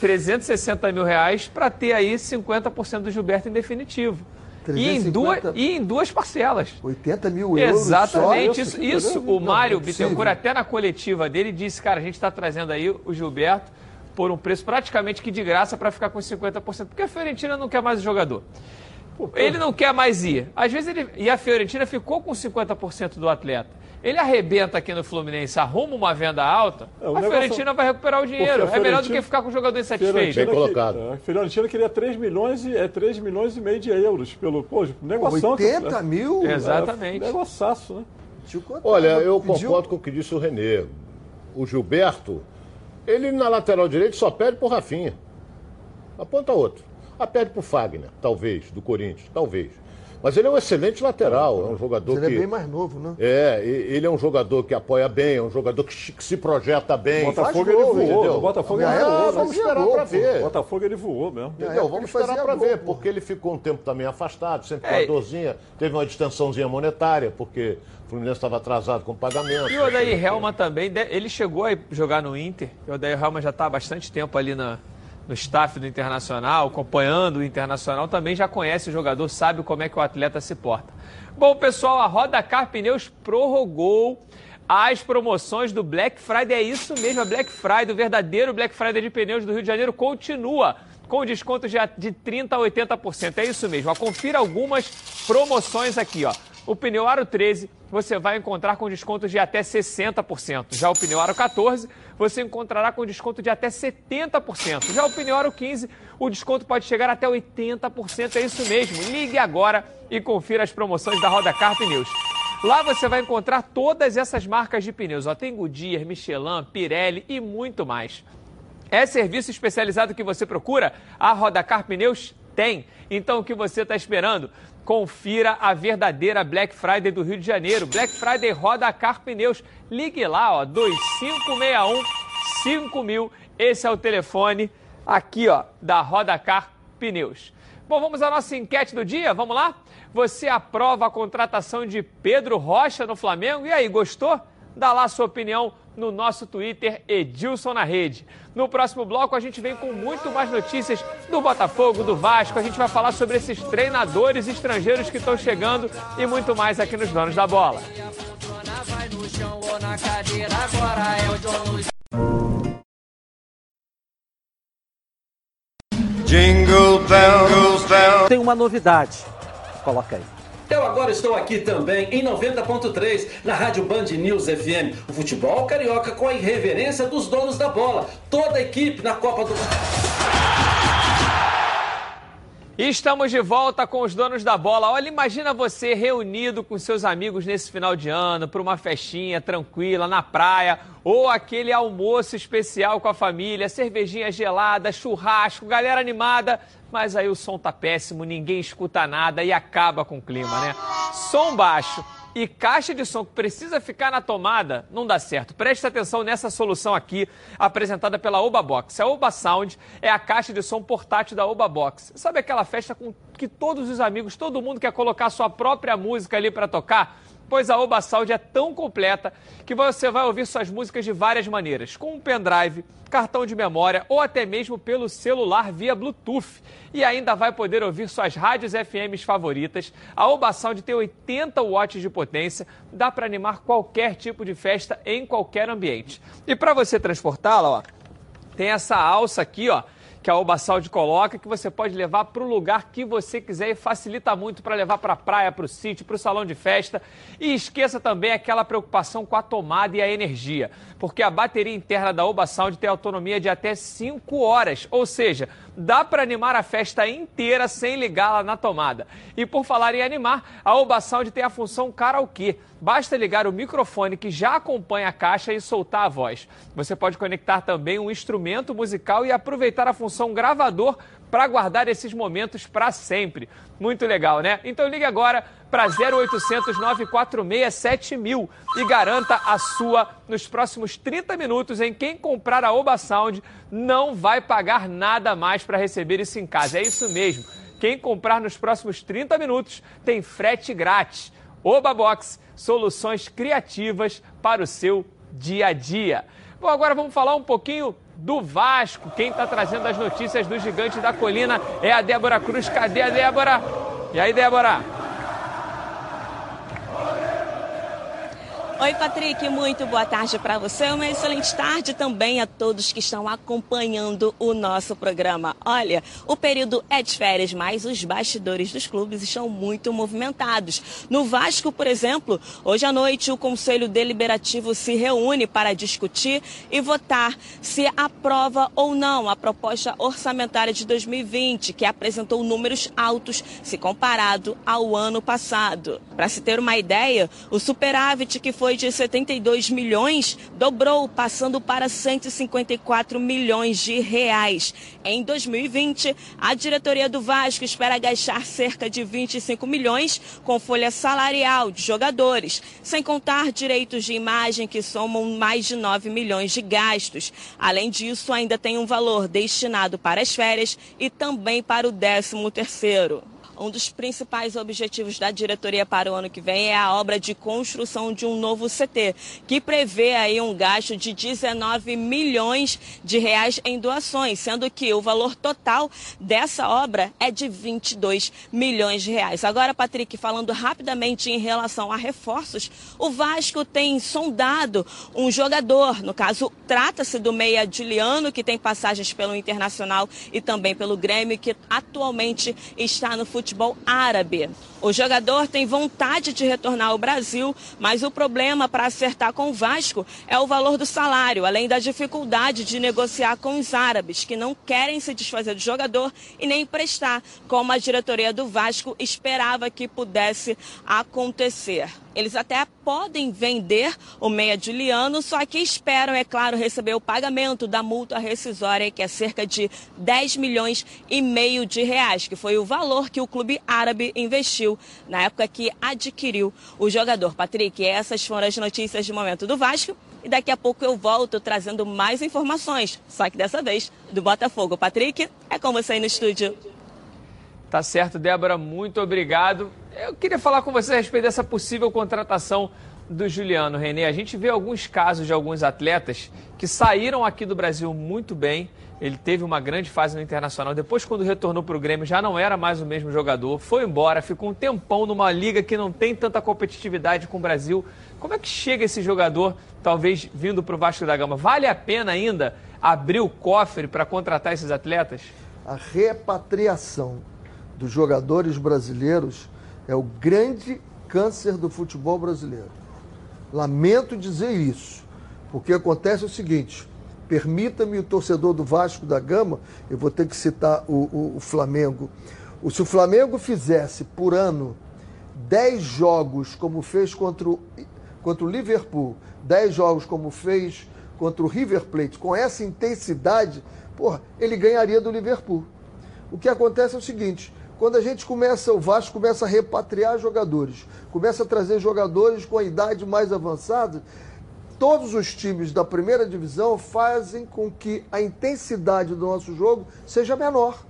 Speaker 1: 360 mil reais, para ter aí 50% do Gilberto em definitivo. E em,
Speaker 8: 350?
Speaker 1: duas, e em duas parcelas.
Speaker 8: 80 mil euros.
Speaker 1: Exatamente,
Speaker 8: só?
Speaker 1: isso, isso o Mário
Speaker 8: é.
Speaker 1: Bittencourt, até na coletiva dele, disse, cara, a gente está trazendo aí o Gilberto por um preço praticamente que de graça para ficar com 50%, porque a Fiorentina não quer mais o jogador. Ele não quer mais ir. Às vezes ele. E a Fiorentina ficou com 50% do atleta. Ele arrebenta aqui no Fluminense, arruma uma venda alta,
Speaker 7: É,
Speaker 1: a
Speaker 7: negócio-
Speaker 1: Fiorentina vai recuperar o dinheiro. É melhor do que ficar com o jogador insatisfeito.
Speaker 6: Bem colocado.
Speaker 7: que- é, A Fiorentina queria 3 milhões e, é, 3 milhões e meio de euros pelo. Pô, negoção. que-
Speaker 8: 80 mil?
Speaker 1: Exatamente.
Speaker 7: É, negociaço, né?
Speaker 8: Eu.
Speaker 6: Olha, eu
Speaker 8: Pediu-
Speaker 6: concordo com o que disse o Renê. O Gilberto, ele na lateral direita só perde pro Rafinha. Aponta outro. Ah, perde pro Fagner, talvez, do Corinthians, talvez. Mas ele é um excelente lateral, é um jogador
Speaker 8: Ele é
Speaker 6: que.
Speaker 8: bem mais novo, né?
Speaker 6: É, ele é um jogador que apoia bem, é um jogador que, se- que se projeta bem.
Speaker 7: O Botafogo ele voou.
Speaker 6: entendeu?
Speaker 7: O Botafogo
Speaker 8: Ah,
Speaker 7: ele voou.
Speaker 8: vamos
Speaker 6: vamos esperar
Speaker 8: gol,
Speaker 6: pra
Speaker 8: pô.
Speaker 6: ver.
Speaker 7: O Botafogo ele voou mesmo.
Speaker 6: Entendeu?
Speaker 8: época
Speaker 6: Vamos
Speaker 8: ele
Speaker 6: esperar para
Speaker 8: gol,
Speaker 6: ver, porque ele ficou um tempo também afastado, sempre com
Speaker 1: É.
Speaker 6: uma dorzinha, teve uma distensãozinha monetária, porque o Fluminense estava atrasado com o pagamento.
Speaker 1: E o Odair Helma também, ele chegou a jogar no Inter. O Odair Helma já está há bastante tempo ali na, no staff do Internacional, acompanhando o Internacional, também já conhece o jogador, sabe como é que o atleta se porta. Bom, pessoal, a Roda Car Pneus prorrogou as promoções do Black Friday. É isso mesmo, a Black Friday, o verdadeiro Black Friday de pneus do Rio de Janeiro continua com descontos de 30% a 80%. É isso mesmo. Ó, confira algumas promoções aqui, ó. O pneu Aro 13 você vai encontrar com descontos de até 60%. Já o pneu Aro 14 você encontrará com desconto de até 70%. Já o pneu Aro 15 o desconto pode chegar até 80%. É isso mesmo. Ligue agora e confira as promoções da Roda Car Pneus. Lá você vai encontrar todas essas marcas de pneus. Ó, tem Goodyear, Michelin, Pirelli e muito mais. É serviço especializado que você procura? A Rodacar Pneus tem. Então o que você está esperando? Confira a verdadeira Black Friday do Rio de Janeiro. Black Friday Rodacar Pneus. Ligue lá, ó, 2561 5000. Esse é o telefone aqui, ó, da Rodacar Pneus. Bom, vamos à nossa enquete do dia, vamos lá? Você aprova a contratação de Pedro Rocha no Flamengo? E aí, gostou? Dá lá sua opinião no nosso Twitter, Edilson na Rede. No próximo bloco, a gente vem com muito mais notícias do Botafogo, do Vasco. A gente vai falar sobre esses treinadores estrangeiros que estão chegando e muito mais aqui nos Donos da Bola.
Speaker 9: Tem uma novidade. Coloca aí.
Speaker 10: Eu agora estou aqui também em 90.3 na Rádio Band News FM. O futebol carioca com a irreverência dos donos da bola. Toda a equipe na Copa do
Speaker 1: Estamos de volta com os donos da bola. Olha, imagina você reunido com seus amigos nesse final de ano, para uma festinha tranquila na praia, ou aquele almoço especial com a família, cervejinha gelada, churrasco, galera animada. Mas aí o som tá péssimo, ninguém escuta nada e acaba com o clima, né? Som baixo e caixa de som que precisa ficar na tomada, não dá certo. Preste atenção nessa solução aqui, apresentada pela Oba Box. A Oba Sound é a caixa de som portátil da Oba Box. Sabe aquela festa com que todos os amigos, todo mundo quer colocar sua própria música ali para tocar? Pois a Oba Sound é tão completa que você vai ouvir suas músicas de várias maneiras, com um pendrive, cartão de memória ou até mesmo pelo celular via Bluetooth. E ainda vai poder ouvir suas rádios FMs favoritas. A Oba Sound tem 80 watts de potência, dá para animar qualquer tipo de festa em qualquer ambiente. E para você transportá-la, ó, tem essa alça aqui, ó, que a Oba Sound coloca, que você pode levar para o lugar que você quiser e facilita muito para levar para a praia, para o sítio, para o salão de festa. E esqueça também aquela preocupação com a tomada e a energia, porque a bateria interna da Oba Sound tem autonomia de até 5 horas, ou seja, dá para animar a festa inteira sem ligá-la na tomada. E por falar em animar, a Oba Sound tem a função karaokê. Basta ligar o microfone que já acompanha a caixa e soltar a voz. Você pode conectar também um instrumento musical e aproveitar a função gravador para guardar esses momentos para sempre. Muito legal, né? Então ligue agora para 0800 946 7000 e garanta a sua nos próximos 30 minutos em quem comprar a Oba Sound não vai pagar nada mais para receber isso em casa. É isso mesmo. Quem comprar nos próximos 30 minutos tem frete grátis. Oba Box, soluções criativas para o seu dia a dia. Bom, agora vamos falar um pouquinho do Vasco. Quem está trazendo as notícias do Gigante da Colina é a Débora Cruz. Cadê a Débora? E aí, Débora?
Speaker 11: Oi, Patrick, muito boa tarde para você. Uma excelente tarde também a todos que estão acompanhando o nosso programa. Olha, o período é de férias, mas os bastidores dos clubes estão muito movimentados. No Vasco, por exemplo, hoje à noite o Conselho Deliberativo se reúne para discutir e votar se aprova ou não a proposta orçamentária de 2020, que apresentou números altos se comparado ao ano passado. Para se ter uma ideia, o superávit que foi de 72 milhões dobrou, passando para 154 milhões de reais. Em 2020, a diretoria do Vasco espera gastar cerca de 25 milhões com folha salarial de jogadores, sem contar direitos de imagem que somam mais de 9 milhões de gastos. Além disso, ainda tem um valor destinado para as férias e também para o 13 terceiro. Um dos principais objetivos da diretoria para o ano que vem é a obra de construção de um novo CT, que prevê aí um gasto de 19 milhões de reais em doações, sendo que o valor total dessa obra é de 22 milhões de reais. Agora, Patrick, falando rapidamente em relação a reforços, o Vasco tem sondado um jogador, no caso, trata-se do meia Juliano, que tem passagens pelo Internacional e também pelo Grêmio, que atualmente está no futebol futebol árabe. O jogador tem vontade de retornar ao Brasil, mas o problema para acertar com o Vasco é o valor do salário, além da dificuldade de negociar com os árabes, que não querem se desfazer do jogador e nem emprestar, como a diretoria do Vasco esperava que pudesse acontecer. Eles até podem vender o meia Juliano, só que esperam, é claro, receber o pagamento da multa rescisória, que é cerca de 10 milhões e meio de reais, que foi o valor que o clube árabe investiu na época que adquiriu o jogador. Patrick, essas foram as notícias de momento do Vasco. E daqui a pouco eu volto trazendo mais informações, só que dessa vez do Botafogo. Patrick, é com você aí no estúdio.
Speaker 1: Tá certo, Débora, muito obrigado. Eu queria falar com você a respeito dessa possível contratação do Juliano René. A gente vê alguns casos de alguns atletas que saíram aqui do Brasil muito bem. Ele teve uma grande fase no Internacional. Depois, quando retornou para o Grêmio, já não era mais o mesmo jogador. Foi embora, ficou um tempão numa liga que não tem tanta competitividade com o Brasil. Como é que chega esse jogador, talvez vindo para o Vasco da Gama? Vale a pena ainda abrir o cofre para contratar esses atletas?
Speaker 8: A repatriação dos jogadores brasileiros é o grande câncer do futebol brasileiro. Lamento dizer isso, porque acontece o seguinte: permita-me o torcedor do Vasco da Gama, eu vou ter que citar o, o, o Flamengo. O, se o Flamengo fizesse por ano 10 jogos como fez contra o, contra o Liverpool, 10 jogos como fez contra o River Plate, com essa intensidade, porra, ele ganharia do Liverpool. O que acontece é o seguinte: quando a gente começa, o Vasco começa a repatriar jogadores, começa a trazer jogadores com a idade mais avançada, todos os times da primeira divisão fazem com que a intensidade do nosso jogo seja menor.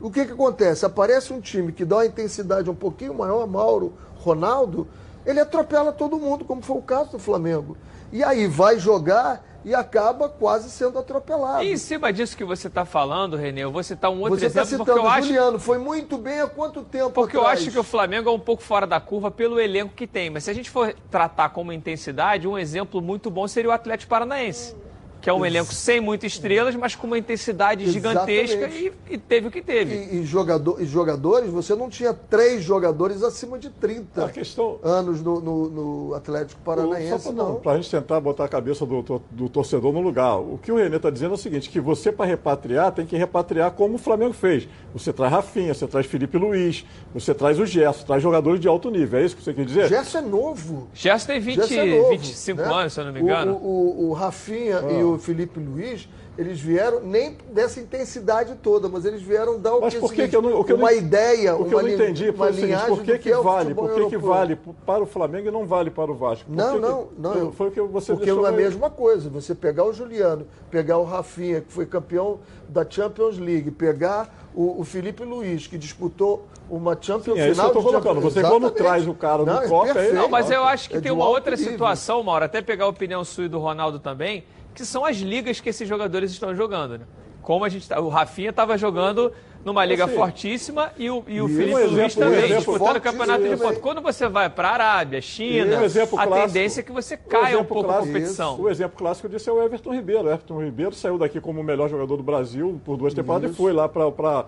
Speaker 8: O que, que acontece? Aparece um time que dá uma intensidade um pouquinho maior, Mauro, Ronaldo, ele atropela todo mundo, como foi o caso do Flamengo. E aí vai jogar e acaba quase sendo atropelado.
Speaker 1: E em cima disso que você está falando, Renê, eu vou citar um outro
Speaker 8: você
Speaker 1: exemplo.
Speaker 8: Você está citando, porque Juliano, foi muito bem há quanto tempo
Speaker 1: Porque
Speaker 8: atrás?
Speaker 1: eu acho que o Flamengo é um pouco fora da curva pelo elenco que tem. Mas se a gente for tratar como intensidade, um exemplo muito bom seria o Atlético Paranaense. Que é um elenco sem muitas estrelas, mas com uma intensidade gigantesca e, e teve o que teve.
Speaker 8: E, e jogador, e jogadores, você não tinha três jogadores acima de 30
Speaker 7: A questão-
Speaker 8: anos no, no- no Atlético Paranaense,
Speaker 7: Só
Speaker 8: não.
Speaker 7: para a gente tentar botar a cabeça do, do torcedor no lugar. O que o Renê está dizendo é o seguinte, que você, para repatriar, tem que repatriar como o Flamengo fez. Você traz Rafinha, você traz Felipe Luiz, você traz o Gerson, traz jogadores de alto nível. É isso que você quer dizer?
Speaker 8: Gerson é novo.
Speaker 1: Gerson tem 20,
Speaker 8: Gerson é novo,
Speaker 1: 25
Speaker 8: né?
Speaker 1: anos, se eu não me engano.
Speaker 8: O, o, o Rafinha e o Felipe Luiz, eles vieram nem dessa intensidade toda, mas eles vieram dar o
Speaker 7: Mas
Speaker 8: que,
Speaker 7: por que,
Speaker 8: seguinte,
Speaker 7: que eu não, o que eu
Speaker 8: uma
Speaker 7: não-
Speaker 8: ideia,
Speaker 7: o que
Speaker 8: uma,
Speaker 7: eu não entendi
Speaker 8: uma
Speaker 7: foi o seguinte,
Speaker 8: linhagem
Speaker 7: por que,
Speaker 8: do
Speaker 7: que
Speaker 8: é
Speaker 7: vale? Por que, que vale para o Flamengo e não vale para o Vasco? Por
Speaker 8: Não, não, não. eu-
Speaker 7: Foi o que você
Speaker 8: porque não é a mesma coisa. Você pegar o Juliano, pegar o Rafinha, que foi campeão da Champions League, pegar o, o Felipe Luiz, que disputou uma Champions
Speaker 7: Sim, é isso que eu tô
Speaker 8: de
Speaker 7: colocando. Você quando traz o cara no
Speaker 8: Não, é
Speaker 7: Copa, aí-
Speaker 8: perfeito.
Speaker 1: Não, mas eu acho que
Speaker 8: É
Speaker 1: tem uma outra
Speaker 8: nível.
Speaker 1: situação, Mauro, até pegar a opinião sua e do Ronaldo também, que são as ligas que esses jogadores estão jogando, né? Como a gente tá, o Rafinha estava jogando numa liga
Speaker 7: Assim,
Speaker 1: fortíssima e o, e o
Speaker 8: e
Speaker 1: Felipe
Speaker 7: um exemplo-
Speaker 1: Luiz
Speaker 7: um
Speaker 1: também,
Speaker 7: exemplo
Speaker 1: disputando o campeonato de ponta. Quando você vai para a Arábia, China,
Speaker 7: um
Speaker 1: a
Speaker 7: clássico-
Speaker 1: tendência é que você caia um pouco a
Speaker 7: clássico-
Speaker 1: competição.
Speaker 7: O exemplo clássico disso é o Everton Ribeiro. O Everton Ribeiro saiu daqui como o melhor jogador do Brasil por duas temporadas e foi lá para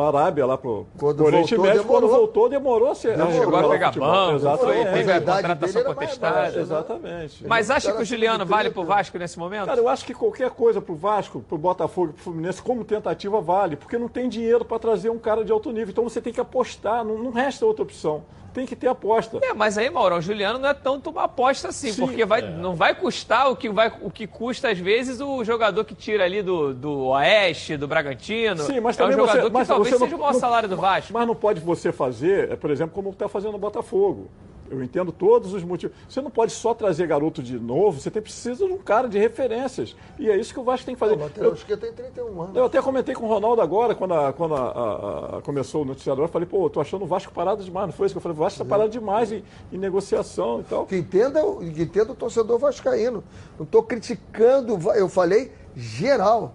Speaker 7: a Arábia, lá para o
Speaker 8: Quando
Speaker 7: Oriente
Speaker 8: voltou,
Speaker 7: Médio. Quando
Speaker 8: demorou.
Speaker 7: voltou, demorou a ser.
Speaker 8: Demorou.
Speaker 1: Chegou a pegar banco,
Speaker 7: Exatamente.
Speaker 1: teve a contratação contestada.
Speaker 7: Exatamente.
Speaker 1: Mas acha que o Juliano vale
Speaker 8: 30.
Speaker 1: pro Vasco nesse momento?
Speaker 7: Cara, eu acho que qualquer coisa pro Vasco, pro Botafogo, pro Fluminense, como tentativa vale, porque não tem dinheiro para trazer um cara de alto nível. Então você tem que apostar, não, não resta outra opção. Tem que ter aposta.
Speaker 1: É, mas aí, Mauro, o Juliano não é tanto uma aposta assim,
Speaker 7: Sim,
Speaker 1: porque vai, não vai custar o que, vai, o que custa, às vezes, o jogador que tira ali do, do Oeste, do Bragantino.
Speaker 7: Sim, mas
Speaker 1: é um
Speaker 7: também
Speaker 1: jogador
Speaker 7: você,
Speaker 1: que
Speaker 7: mas
Speaker 1: talvez
Speaker 7: você
Speaker 1: seja o maior salário do Vasco.
Speaker 7: Mas não pode você fazer, é, por exemplo, como está fazendo o Botafogo. Eu entendo todos os motivos. Você não pode só trazer garoto de novo, você tem, precisa de um cara de referências. E é isso que o Vasco tem que fazer. Eu,
Speaker 8: Matheus que tem 31 anos.
Speaker 7: eu até comentei com o Ronaldo agora, quando, a- quando a- a- começou o noticiário, eu falei, pô, eu tô achando o Vasco parado demais. Não foi isso que eu falei, o Vasco está parado demais em, em negociação e tal.
Speaker 8: Que entenda, o- que entenda o torcedor vascaíno. Não estou criticando, eu falei geral.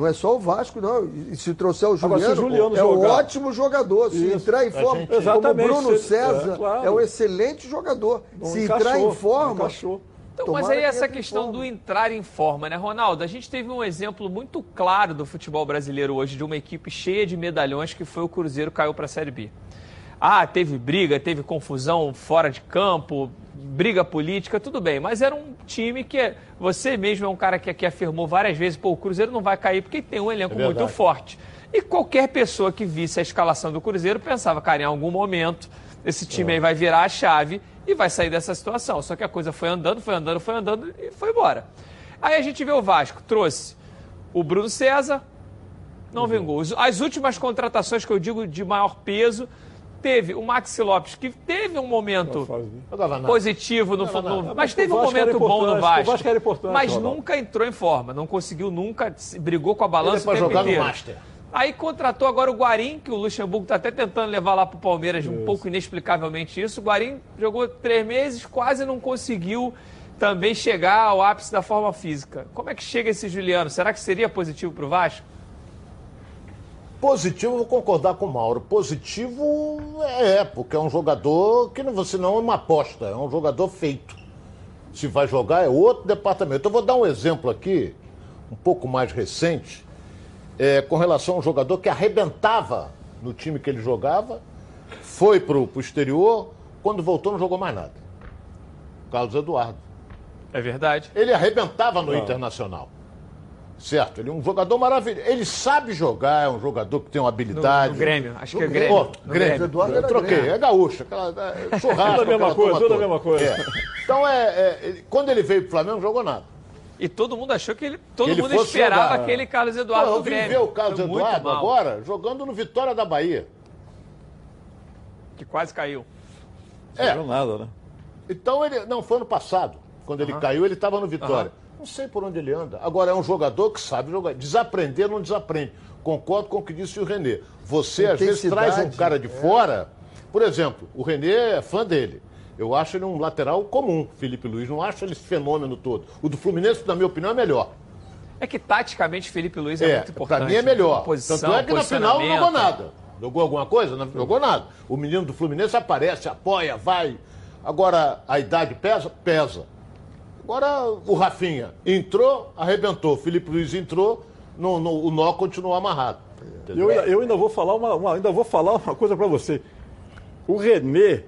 Speaker 8: Não é só o Vasco, não. E se trouxer o
Speaker 7: Agora,
Speaker 8: Juliano,
Speaker 7: se o Juliano
Speaker 8: é um ótimo jogador. Se
Speaker 7: Isso.
Speaker 8: entrar em forma,
Speaker 6: gente-
Speaker 8: como o
Speaker 7: Exatamente,
Speaker 8: Bruno
Speaker 7: se-
Speaker 8: César,
Speaker 7: é, claro.
Speaker 8: é um excelente jogador.
Speaker 7: Não
Speaker 8: se
Speaker 7: encaixou,
Speaker 8: entrar em forma,
Speaker 7: encaixou.
Speaker 1: Então,
Speaker 8: Tomara
Speaker 1: mas aí
Speaker 8: que
Speaker 1: essa questão
Speaker 8: forma.
Speaker 1: do entrar em forma, né, Ronaldo? A gente teve um exemplo muito claro do futebol brasileiro hoje de uma equipe cheia de medalhões que foi o Cruzeiro caiu para a Série B. Ah, teve briga, teve confusão fora de campo, briga política, tudo bem, mas era um time que você mesmo é um cara que aqui afirmou várias vezes, pô, o Cruzeiro não vai cair porque tem um elenco
Speaker 6: É
Speaker 1: muito forte. E qualquer pessoa que visse a escalação do Cruzeiro pensava, cara, em algum momento esse time aí vai virar a chave e vai sair dessa situação. Só que a coisa foi andando, foi andando, foi andando e foi embora. Aí a gente vê o Vasco, trouxe o Bruno César, não vingou. Os- As últimas contratações que eu digo de maior peso, teve o Maxi Lopes, que teve um momento positivo, no, mas teve um momento bom no Vasco.
Speaker 7: o Vasco era importante,
Speaker 1: mas
Speaker 7: Ronaldo.
Speaker 1: nunca entrou em forma, não conseguiu nunca, se- brigou com a
Speaker 6: Ele
Speaker 1: balança
Speaker 6: é
Speaker 1: tempo
Speaker 6: jogar no. Master.
Speaker 1: Aí contratou agora o Guarim, que o Luxemburgo está até tentando levar lá para o Palmeiras, um pouco inexplicavelmente isso. O Guarim jogou três meses, quase não conseguiu também chegar ao ápice da forma física. Como é que chega esse Juliano? Será que seria positivo para o Vasco?
Speaker 6: Positivo, vou concordar com o Mauro. Positivo é, porque é um jogador que não, você não é uma aposta, é um jogador feito. Se vai jogar é outro departamento. Eu vou dar um exemplo aqui, um pouco mais recente, é, com relação a um jogador que arrebentava no time que ele jogava, foi para o exterior, quando voltou não jogou mais nada. Carlos Eduardo.
Speaker 1: É verdade.
Speaker 6: Ele arrebentava no Internacional. Certo? Ele é um jogador maravilhoso. Ele sabe jogar, é um jogador que tem uma
Speaker 1: No,
Speaker 6: habilidade.
Speaker 1: no Grêmio, acho que é
Speaker 6: No
Speaker 1: Grêmio.
Speaker 6: Ó,
Speaker 1: No
Speaker 6: Grêmio.
Speaker 8: Eduardo
Speaker 6: Eu troquei,
Speaker 8: Grêmio.
Speaker 6: é gaúcha, aquela é, churrasco.
Speaker 7: A mesma coisa, tudo a mesma coisa.
Speaker 6: É. Então, é, é, ele- quando ele veio pro Flamengo, não jogou nada.
Speaker 1: E todo mundo achou que ele. Todo
Speaker 6: Ele
Speaker 1: mundo esperava
Speaker 6: jogar.
Speaker 1: aquele Carlos
Speaker 6: Pô,
Speaker 1: Eduardo
Speaker 6: eu
Speaker 1: do
Speaker 6: vim
Speaker 1: Grêmio.
Speaker 6: ver o Carlos
Speaker 1: Foi
Speaker 6: Eduardo agora jogando no Vitória da Bahia.
Speaker 1: Que quase caiu.
Speaker 6: É,
Speaker 7: Não nada, né?
Speaker 6: Então ele. Não, foi ano passado. Quando ele caiu, ele estava no Vitória. Não sei por onde ele anda. Agora é um jogador que sabe jogar. Desaprender não desaprende. Concordo com o que disse o Renê. Você, às vezes, traz um cara de fora. Por exemplo, o Renê é fã dele. Eu acho ele um lateral comum, Felipe Luiz. Não acho ele esse fenômeno todo. O do Fluminense, na minha opinião, é melhor.
Speaker 1: É que taticamente Felipe Luiz é,
Speaker 6: É,
Speaker 1: muito importante.
Speaker 6: pra mim é melhor.
Speaker 1: Posição,
Speaker 6: Tanto é que na final não jogou nada. Jogou alguma coisa? Não jogou nada. O menino do Fluminense aparece, apoia, vai. Agora, a idade pesa? Pesa. Agora o Rafinha entrou, arrebentou. Felipe Luiz entrou, no, no- o nó continuou amarrado.
Speaker 7: Eu, eu ainda vou falar uma, uma- ainda vou falar uma coisa para você. O Renê,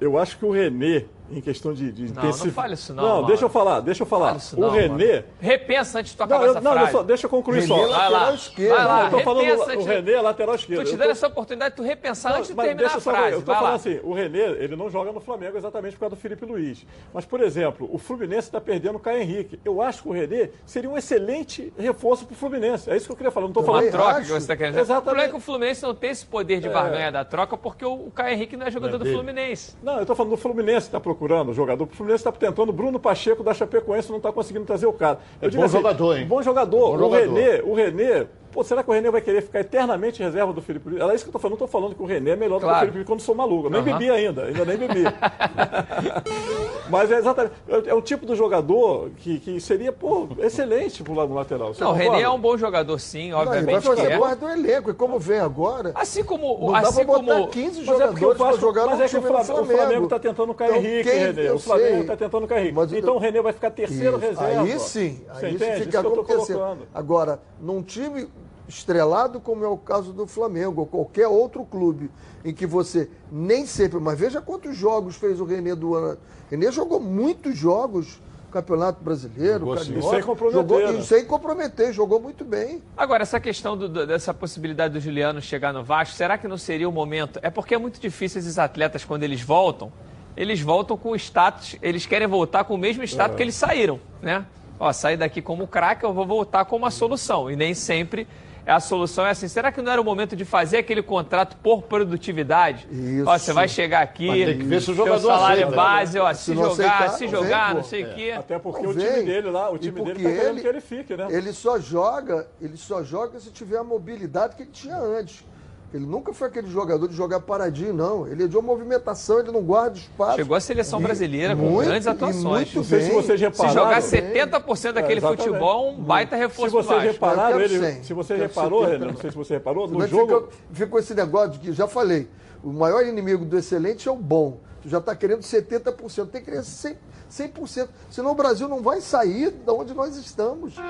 Speaker 7: eu acho que o Renê, em questão de, de
Speaker 1: Não, não fale isso não,
Speaker 7: Não,
Speaker 1: Mauro.
Speaker 7: deixa eu falar, deixa eu falar.
Speaker 1: Fala isso
Speaker 7: o
Speaker 1: não,
Speaker 7: Renê.
Speaker 1: mano. Repensa antes de tu
Speaker 7: Não,
Speaker 1: acabar
Speaker 7: eu,
Speaker 1: essa
Speaker 7: não,
Speaker 1: frase.
Speaker 7: só- deixa eu concluir só.
Speaker 8: Renê,
Speaker 1: Vai
Speaker 8: lateral
Speaker 1: lá,
Speaker 8: esquerdo.
Speaker 1: vai lá,
Speaker 7: eu tô falando
Speaker 1: repensa
Speaker 7: o
Speaker 1: antes-
Speaker 7: René é lateral esquerdo.
Speaker 1: Tô te dando
Speaker 7: tô-
Speaker 1: essa oportunidade de tu repensar
Speaker 7: Não,
Speaker 1: antes de terminar
Speaker 7: deixa
Speaker 1: a
Speaker 7: eu só-
Speaker 1: frase.
Speaker 7: Eu tô
Speaker 1: Vai
Speaker 7: falando
Speaker 1: lá.
Speaker 7: assim, o Renê, ele não joga no Flamengo exatamente por causa do Felipe Luiz. Mas, por exemplo, o Fluminense está perdendo o Caio Henrique. Eu acho que o Renê seria um excelente reforço pro Fluminense. É isso que eu queria falar. Não tô
Speaker 1: Uma
Speaker 7: falando.
Speaker 1: troca que você está querendo dizer. O
Speaker 7: Exatamente.
Speaker 1: problema é que o Fluminense não tem esse poder de barganha da troca porque o o Caio Henrique não é jogador do. Fluminense.
Speaker 7: Não, eu tô falando do Fluminense está procurando o jogador. O Fluminense está tentando. Bruno Pacheco da Chapecoense não está conseguindo trazer o cara. Eu
Speaker 6: É bom
Speaker 7: assim,
Speaker 6: jogador, hein?
Speaker 7: Bom jogador.
Speaker 6: Bom
Speaker 7: o
Speaker 6: jogador.
Speaker 7: Renê, o Renê. Pô, será que o Renê vai querer ficar eternamente reserva do Felipe Luiz? É isso que eu tô falando. Não tô falando que o Renê é melhor do que
Speaker 1: Claro.
Speaker 7: o Felipe Luiz quando sou maluco. Eu nem
Speaker 1: Aham.
Speaker 7: bebi ainda, ainda nem bebi. <laughs> Mas é exatamente. É um tipo de jogador que, que seria, pô, excelente pro lado lateral. Você
Speaker 1: Não, o? René é um bom jogador, sim,
Speaker 8: Não, ele vai
Speaker 1: obviamente
Speaker 8: fazer
Speaker 1: é.
Speaker 8: do elenco. E como vem agora,
Speaker 1: Assim como,
Speaker 8: não dá
Speaker 1: assim
Speaker 8: pra botar
Speaker 1: como
Speaker 8: 15
Speaker 7: Mas é porque o
Speaker 8: jogadores pra
Speaker 7: Vasco,
Speaker 8: jogar
Speaker 7: mas
Speaker 8: no
Speaker 7: é que o
Speaker 8: do
Speaker 7: Flamengo, o Flamengo tá tentando o Caio
Speaker 8: Então,
Speaker 7: Henrique,
Speaker 8: quem- eu
Speaker 7: O Flamengo
Speaker 8: sei.
Speaker 7: tá tentando o Caio Henrique.
Speaker 8: Mas eu-
Speaker 7: então o Renê vai ficar terceiro
Speaker 8: Isso.
Speaker 7: reserva.
Speaker 8: Aí sim, aí isso
Speaker 7: Isso
Speaker 8: fica
Speaker 7: que eu tô
Speaker 8: acontecendo.
Speaker 7: colocando.
Speaker 8: Agora, num time estrelado, como é o caso do Flamengo, ou qualquer outro clube, em que você nem sempre. Mas veja quantos jogos fez o René do ano. René jogou muitos jogos. no Campeonato Brasileiro,
Speaker 6: Jogou.
Speaker 8: Carioca,
Speaker 7: E sem comprometer,
Speaker 8: jogou,
Speaker 7: né?
Speaker 8: sem comprometer, jogou muito bem.
Speaker 1: Agora, essa questão do- do- dessa possibilidade do Juliano chegar no Vasco, será que não seria o momento? É porque é muito difícil esses atletas, quando eles voltam, eles voltam com o status, eles querem voltar com o mesmo status que eles saíram, né? Ó, saí daqui como craque, eu vou voltar com uma solução. E nem sempre a solução é assim. Será que não era o momento de fazer aquele contrato por produtividade?
Speaker 8: Isso.
Speaker 1: Ó, você vai chegar aqui,
Speaker 6: Mas tem que ver se o jogador
Speaker 1: salário
Speaker 6: aceita,
Speaker 1: base, ó, se,
Speaker 8: Se
Speaker 1: jogar,
Speaker 8: aceitar,
Speaker 1: se jogar,
Speaker 8: vem,
Speaker 1: não sei o quê.
Speaker 7: Até porque
Speaker 8: Não
Speaker 7: o time
Speaker 8: vem.
Speaker 7: dele lá, o time dele tá querendo
Speaker 8: ele-
Speaker 7: que ele fique, né?
Speaker 8: Ele só joga, ele só joga se tiver a mobilidade que ele tinha antes. Ele nunca foi aquele jogador de jogar paradinho, não. Ele é de uma movimentação, ele não guarda espaço.
Speaker 1: Chegou à seleção
Speaker 8: E
Speaker 1: brasileira com
Speaker 8: muito-
Speaker 1: grandes atuações.
Speaker 8: muito
Speaker 7: Não sei se
Speaker 8: bem.
Speaker 7: vocês
Speaker 1: Se
Speaker 7: repararam.
Speaker 1: jogar
Speaker 8: bem.
Speaker 1: 70% daquele
Speaker 7: É,
Speaker 1: futebol, um baita
Speaker 7: Se
Speaker 1: reforço pro
Speaker 7: vocês repararam, ele,
Speaker 8: 100.
Speaker 7: se você reparou,
Speaker 8: 70.
Speaker 7: René, não sei se você reparou, no jogo.
Speaker 8: Fica, fica com esse negócio de que, já falei, o maior inimigo do excelente é o bom. Tu já está querendo 70%, tem que querer 100%, 100%. Senão o Brasil não vai sair de onde nós estamos. Se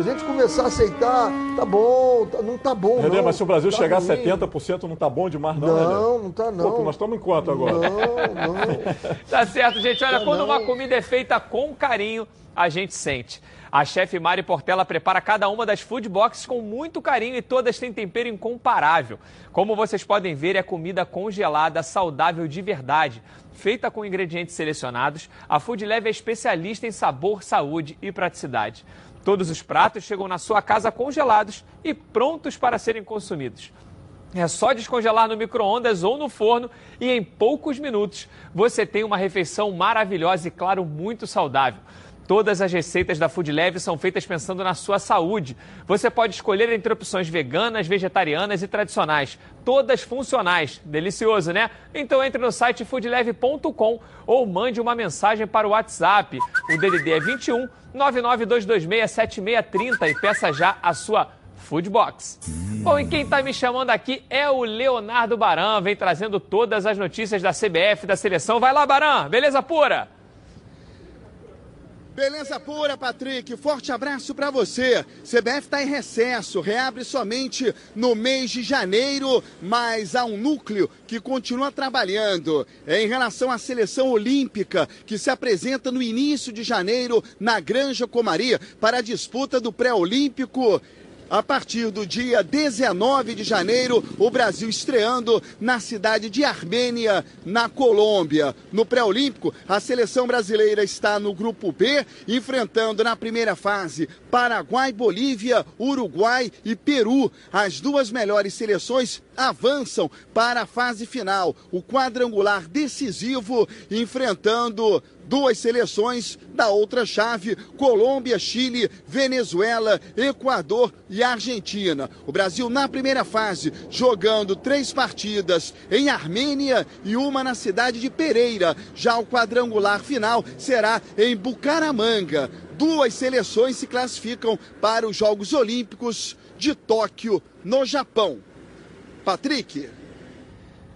Speaker 8: a gente começar a aceitar, tá bom, tá- não tá bom.
Speaker 7: René,
Speaker 8: não,
Speaker 7: mas se o Brasil
Speaker 8: tá
Speaker 7: chegar a
Speaker 8: ruim.
Speaker 7: 70%, não tá bom demais, não?
Speaker 8: Não, não tá não.
Speaker 7: Pô, nós estamos em quanto agora?
Speaker 8: Não, não. <laughs>
Speaker 1: Tá certo, gente. Olha,
Speaker 8: Tá
Speaker 1: quando
Speaker 8: não.
Speaker 1: uma comida é feita com carinho, a gente sente. A chefe Mari Portela prepara cada uma das food boxes com muito carinho e todas têm tempero incomparável. Como vocês podem ver, é comida congelada, saudável de verdade. Feita com ingredientes selecionados, a Food Leve é especialista em sabor, saúde e praticidade. Todos os pratos chegam na sua casa congelados e prontos para serem consumidos. É só descongelar no micro-ondas ou no forno e em poucos minutos você tem uma refeição maravilhosa e, claro, muito saudável. Todas as receitas da Food Leve são feitas pensando na sua saúde. Você pode escolher entre opções veganas, vegetarianas e tradicionais. Todas funcionais. Delicioso, né? Então entre no site foodleve.com ou mande uma mensagem para o WhatsApp. O DDD é 21 99226 7630 e peça já a sua Food Box. Bom, e quem está me chamando aqui é o Leonardo Baran, vem trazendo todas as notícias da CBF, da seleção. Vai lá, Baran, beleza pura?
Speaker 12: Beleza pura, Patrick. Forte abraço para você. CBF está em recesso, reabre somente no mês de janeiro, mas há um núcleo que continua trabalhando. É em relação à seleção olímpica, que se apresenta no início de janeiro na Granja Comari para a disputa do pré-olímpico. A partir do dia 19 de janeiro, o Brasil estreando na cidade de Armênia, na Colômbia. No pré-olímpico, a seleção brasileira está no grupo B, enfrentando na primeira fase Paraguai, Bolívia, Uruguai e Peru. As duas melhores seleções avançam para a fase final, o quadrangular decisivo, enfrentando duas seleções da outra chave: Colômbia, Chile, Venezuela, Equador e Argentina. O Brasil na primeira fase, jogando três partidas em Armênia e uma na cidade de Pereira. Já o quadrangular final será em Bucaramanga. Duas seleções se classificam para os Jogos Olímpicos de Tóquio, no Japão. Patrick.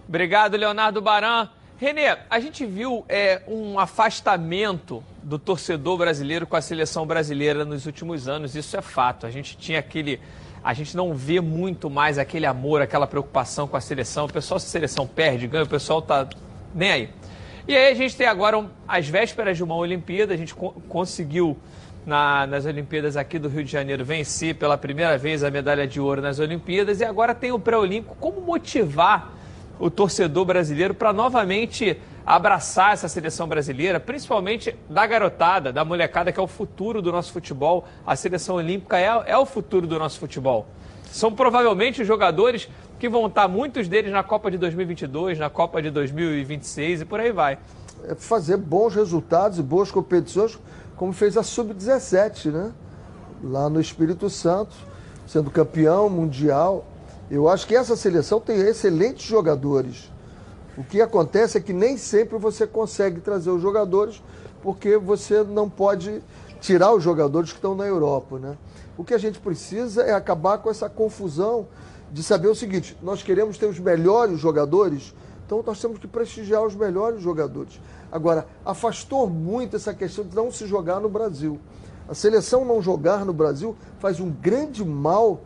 Speaker 1: Obrigado, Leonardo Baran. Renê, a gente viu é, um afastamento do torcedor brasileiro com a seleção brasileira nos últimos anos, isso é fato. A gente tinha aquele. A gente não vê muito mais aquele amor, aquela preocupação com a seleção. O pessoal, se a seleção perde, ganha, o pessoal tá nem aí. E aí a gente tem agora, um, as vésperas de uma Olimpíada, a gente co conseguiu na, nas Olimpíadas aqui do Rio de Janeiro vencer pela primeira vez a medalha de ouro nas Olimpíadas e agora tem o pré-olímpico. Como motivar o torcedor brasileiro para novamente abraçar essa seleção brasileira, principalmente da garotada, da molecada que é o futuro do nosso futebol. A seleção olímpica é, é o futuro do nosso futebol. São provavelmente os jogadores que vão estar, muitos deles, na Copa de 2022, na Copa de 2026 e por aí vai.
Speaker 8: É fazer bons resultados e boas competições, como fez a Sub-17, né? Lá no Espírito Santo, sendo campeão mundial. Eu acho que essa seleção tem excelentes jogadores. O que acontece é que nem sempre você consegue trazer os jogadores, porque você não pode tirar os jogadores que estão na Europa, né? O que a gente precisa é acabar com essa confusão de saber o seguinte: nós queremos ter os melhores jogadores, então nós temos que prestigiar os melhores jogadores. Agora, afastou muito essa questão de não se jogar no Brasil. A seleção não jogar no Brasil faz um grande mal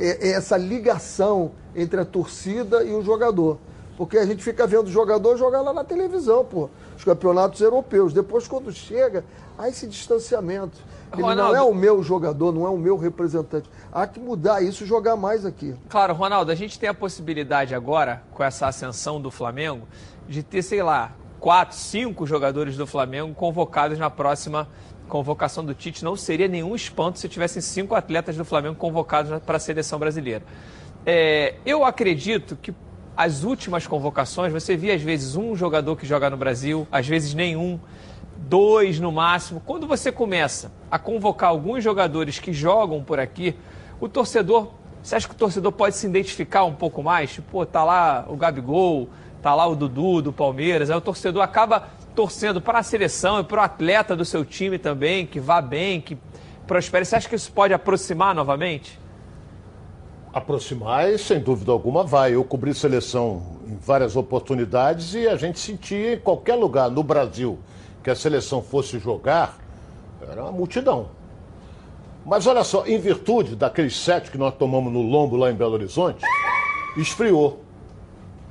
Speaker 8: essa ligação entre a torcida e o jogador. Porque a gente fica vendo o jogador jogar lá na televisão, pô, os campeonatos europeus. Depois, quando chega, há esse distanciamento. Ele Ronaldo... não é o meu jogador, não é o meu representante. Há que mudar isso e jogar mais aqui.
Speaker 1: Claro, Ronaldo, a gente tem a possibilidade agora, com essa ascensão do Flamengo, de ter, sei lá, quatro, cinco jogadores do Flamengo convocados na próxima convocação do Tite, não seria nenhum espanto se tivessem cinco atletas do Flamengo convocados para a seleção brasileira. É, eu acredito que as últimas convocações, você via às vezes um jogador que joga no Brasil, às vezes nenhum, dois no máximo. Quando você começa a convocar alguns jogadores que jogam por aqui, o torcedor, você acha que o torcedor pode se identificar um pouco mais? Tipo, tá lá o Gabigol, tá lá o Dudu do Palmeiras, aí o torcedor acaba torcendo para a seleção e para o atleta do seu time também, que vá bem, que prospere. Você acha que isso pode aproximar novamente?
Speaker 6: Aproximar, sem dúvida alguma, vai. Eu cobri seleção em várias oportunidades e a gente sentia em qualquer lugar no Brasil que a seleção fosse jogar, era uma multidão. Mas olha só, em virtude daqueles sete que nós tomamos no lombo lá em Belo Horizonte, esfriou.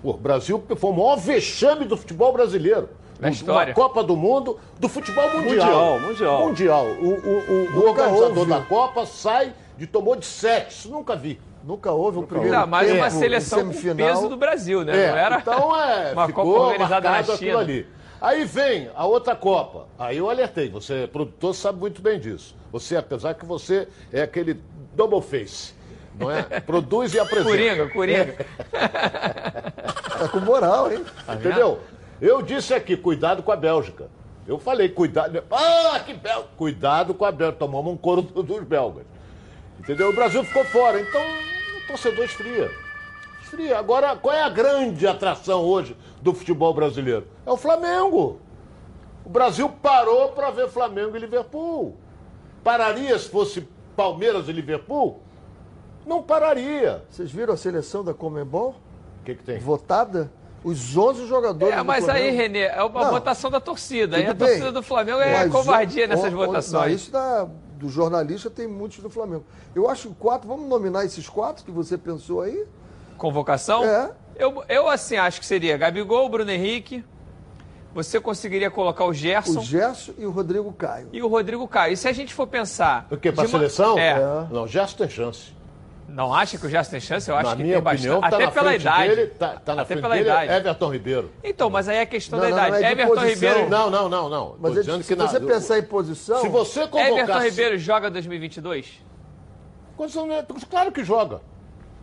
Speaker 6: O Brasil foi o maior vexame do futebol brasileiro.
Speaker 1: Na história.
Speaker 6: Uma Copa do Mundo, do futebol mundial.
Speaker 7: Mundial, mundial.
Speaker 6: Mundial. O, o, o, organizador da Copa sai de tomou de sete. Isso nunca vi.
Speaker 8: Nunca houve o primeiro
Speaker 1: Ainda mais uma seleção com peso do Brasil, né?
Speaker 6: É,
Speaker 1: Não era
Speaker 6: então é, <laughs>
Speaker 1: uma
Speaker 6: ficou
Speaker 1: Copa organizada na China.
Speaker 6: aquilo ali. Aí vem a outra Copa. Aí eu alertei, você, produtor, sabe muito bem disso. Você, apesar que você é aquele double face, não é? <laughs> Produz e apresenta.
Speaker 1: Coringa, Coringa.
Speaker 8: Tá com moral, hein?
Speaker 6: Entendeu? Eu disse aqui, cuidado com a Bélgica. Eu falei, cuidado. Ah, que bel... Cuidado com a Bélgica. Tomamos um couro dos belgas. Entendeu? O Brasil ficou fora. Então, o torcedor esfria. Esfria. Agora, qual é a grande atração hoje do futebol brasileiro? É o Flamengo. O Brasil parou para ver Flamengo e Liverpool. Pararia se fosse Palmeiras e Liverpool? Não pararia.
Speaker 8: Vocês viram a seleção da Comembol?
Speaker 6: O que, que tem?
Speaker 8: Votada? Os 11 jogadores
Speaker 1: É,
Speaker 8: do
Speaker 1: mas aí,
Speaker 8: Flamengo.
Speaker 1: Renê, é uma
Speaker 8: Não,
Speaker 1: votação da torcida. Aí a
Speaker 8: bem.
Speaker 1: torcida do Flamengo é
Speaker 8: Mas
Speaker 1: covardia
Speaker 8: o-
Speaker 1: nessas
Speaker 8: o- o-
Speaker 1: votações.
Speaker 8: Não, isso da, do jornalista tem muitos do Flamengo. Eu acho que quatro, vamos nominar esses quatro que você pensou aí?
Speaker 1: Convocação?
Speaker 8: É.
Speaker 1: Eu, eu, assim, acho que seria Gabigol, Bruno Henrique. Você conseguiria colocar o Gerson
Speaker 8: O Gerson e o Rodrigo Caio.
Speaker 1: e o Rodrigo Caio. E se a gente for pensar.
Speaker 6: O quê? Pra
Speaker 1: de uma-
Speaker 6: seleção?
Speaker 1: É.
Speaker 6: Não, Gerson tem chance.
Speaker 1: Não acha que o Gerson tem chance? Eu acho
Speaker 6: na
Speaker 1: que
Speaker 6: minha
Speaker 1: tem
Speaker 6: opinião,
Speaker 1: bastante.
Speaker 6: tá
Speaker 1: Até
Speaker 6: na
Speaker 1: pela idade.
Speaker 6: dele, tá, tá na
Speaker 1: Até
Speaker 6: frente
Speaker 1: pela
Speaker 6: dele,
Speaker 1: idade.
Speaker 6: Everton Ribeiro.
Speaker 1: Então, mas aí é questão
Speaker 8: Não,
Speaker 1: da
Speaker 8: não,
Speaker 1: idade.
Speaker 8: não é
Speaker 1: Everton
Speaker 8: posição.
Speaker 1: Ribeiro.
Speaker 6: Não, não, não, não.
Speaker 8: Mas
Speaker 6: dizendo
Speaker 8: se
Speaker 6: na-
Speaker 8: você pensar em posição,
Speaker 6: Se você
Speaker 1: Everton. Ribeiro joga 2022?
Speaker 6: Condição, né? Claro que joga.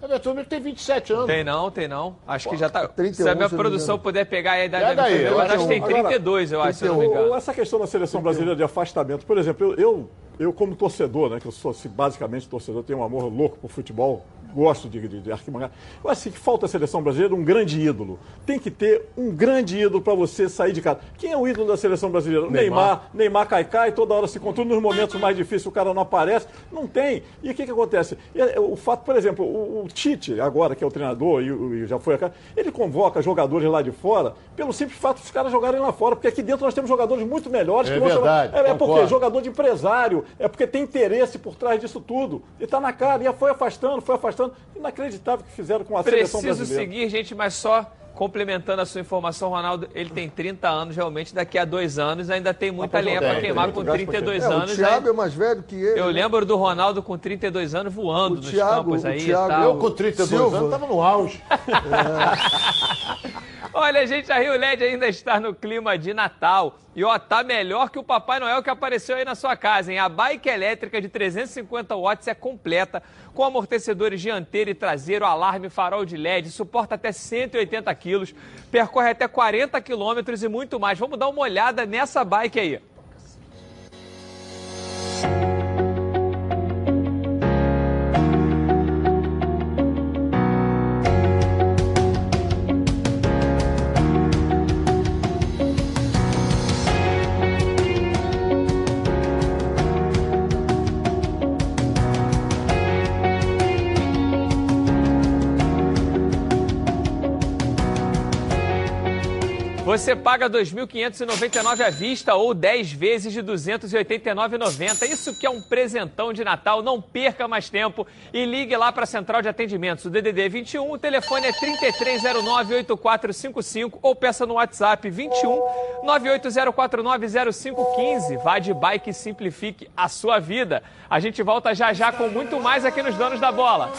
Speaker 6: Everton Ribeiro tem 27 anos.
Speaker 1: Tem não, tem não. Acho que já tá.
Speaker 8: 31,
Speaker 1: se a minha produção puder pegar a idade da Ribeiro, eu acho que tem
Speaker 8: 31.
Speaker 1: 32, eu acho, se não me engano.
Speaker 7: essa questão da seleção brasileira de afastamento, por exemplo, eu, eu, eu como torcedor, né, que eu sou assim, basicamente torcedor, tenho um amor louco por futebol, gosto de, de, de arquibancada. Eu acho que falta a seleção brasileira um grande ídolo. Tem que ter um grande ídolo para você sair de casa. Quem é o ídolo da seleção brasileira? O Neymar. Neymar, cai, cai, toda hora se contunde nos momentos mais difíceis, o cara não aparece. Não tem. E o que, que acontece? É, o fato, por exemplo, o, o Tite, agora que é o treinador e, e já foi a ele convoca jogadores lá de fora pelo simples fato dos caras jogarem lá fora, porque aqui dentro nós temos jogadores muito melhores.
Speaker 6: É
Speaker 7: que
Speaker 6: verdade,
Speaker 7: chamar... é, é porque jogador de empresário, é porque tem interesse por trás disso tudo. E está na cara, e foi afastando, foi afastando. Inacreditável o que fizeram com a seleção
Speaker 1: Preciso
Speaker 7: brasileira.
Speaker 1: seguir, gente, mas só complementando a sua informação, Ronaldo, ele tem 30 anos, realmente daqui a dois anos ainda tem muita
Speaker 7: pra
Speaker 1: lenha para queimar com
Speaker 7: gás pra
Speaker 1: 32
Speaker 8: É, o
Speaker 1: anos.
Speaker 8: Thiago
Speaker 1: aí-
Speaker 8: é mais velho que ele.
Speaker 1: Eu
Speaker 8: né?
Speaker 1: lembro do Ronaldo com 32 anos voando
Speaker 8: O
Speaker 1: nos
Speaker 8: Thiago-
Speaker 1: campos
Speaker 8: o
Speaker 1: aí
Speaker 8: Thiago-
Speaker 1: tal.
Speaker 6: Eu com 32
Speaker 8: Silva.
Speaker 6: anos estava no auge. <laughs>
Speaker 1: Olha, gente, a Rio LED ainda está no clima de Natal. E ó, tá melhor que o Papai Noel que apareceu aí na sua casa, hein? A bike elétrica de 350 watts é completa, com amortecedores dianteiro e traseiro, alarme, farol de LED, suporta até 180 quilos, percorre até 40 quilômetros e muito mais. Vamos dar uma olhada nessa bike aí. Você paga R$ 2.599 à vista ou 10 vezes de R$ 289,90. Isso que é um presentão de Natal. Não perca mais tempo e ligue lá para a central de atendimentos. O DDD 21, o telefone é 3309-8455 ou peça no WhatsApp 21 980490515. Vá de bike e simplifique a sua vida. A gente volta já já com muito mais aqui nos Donos da Bola.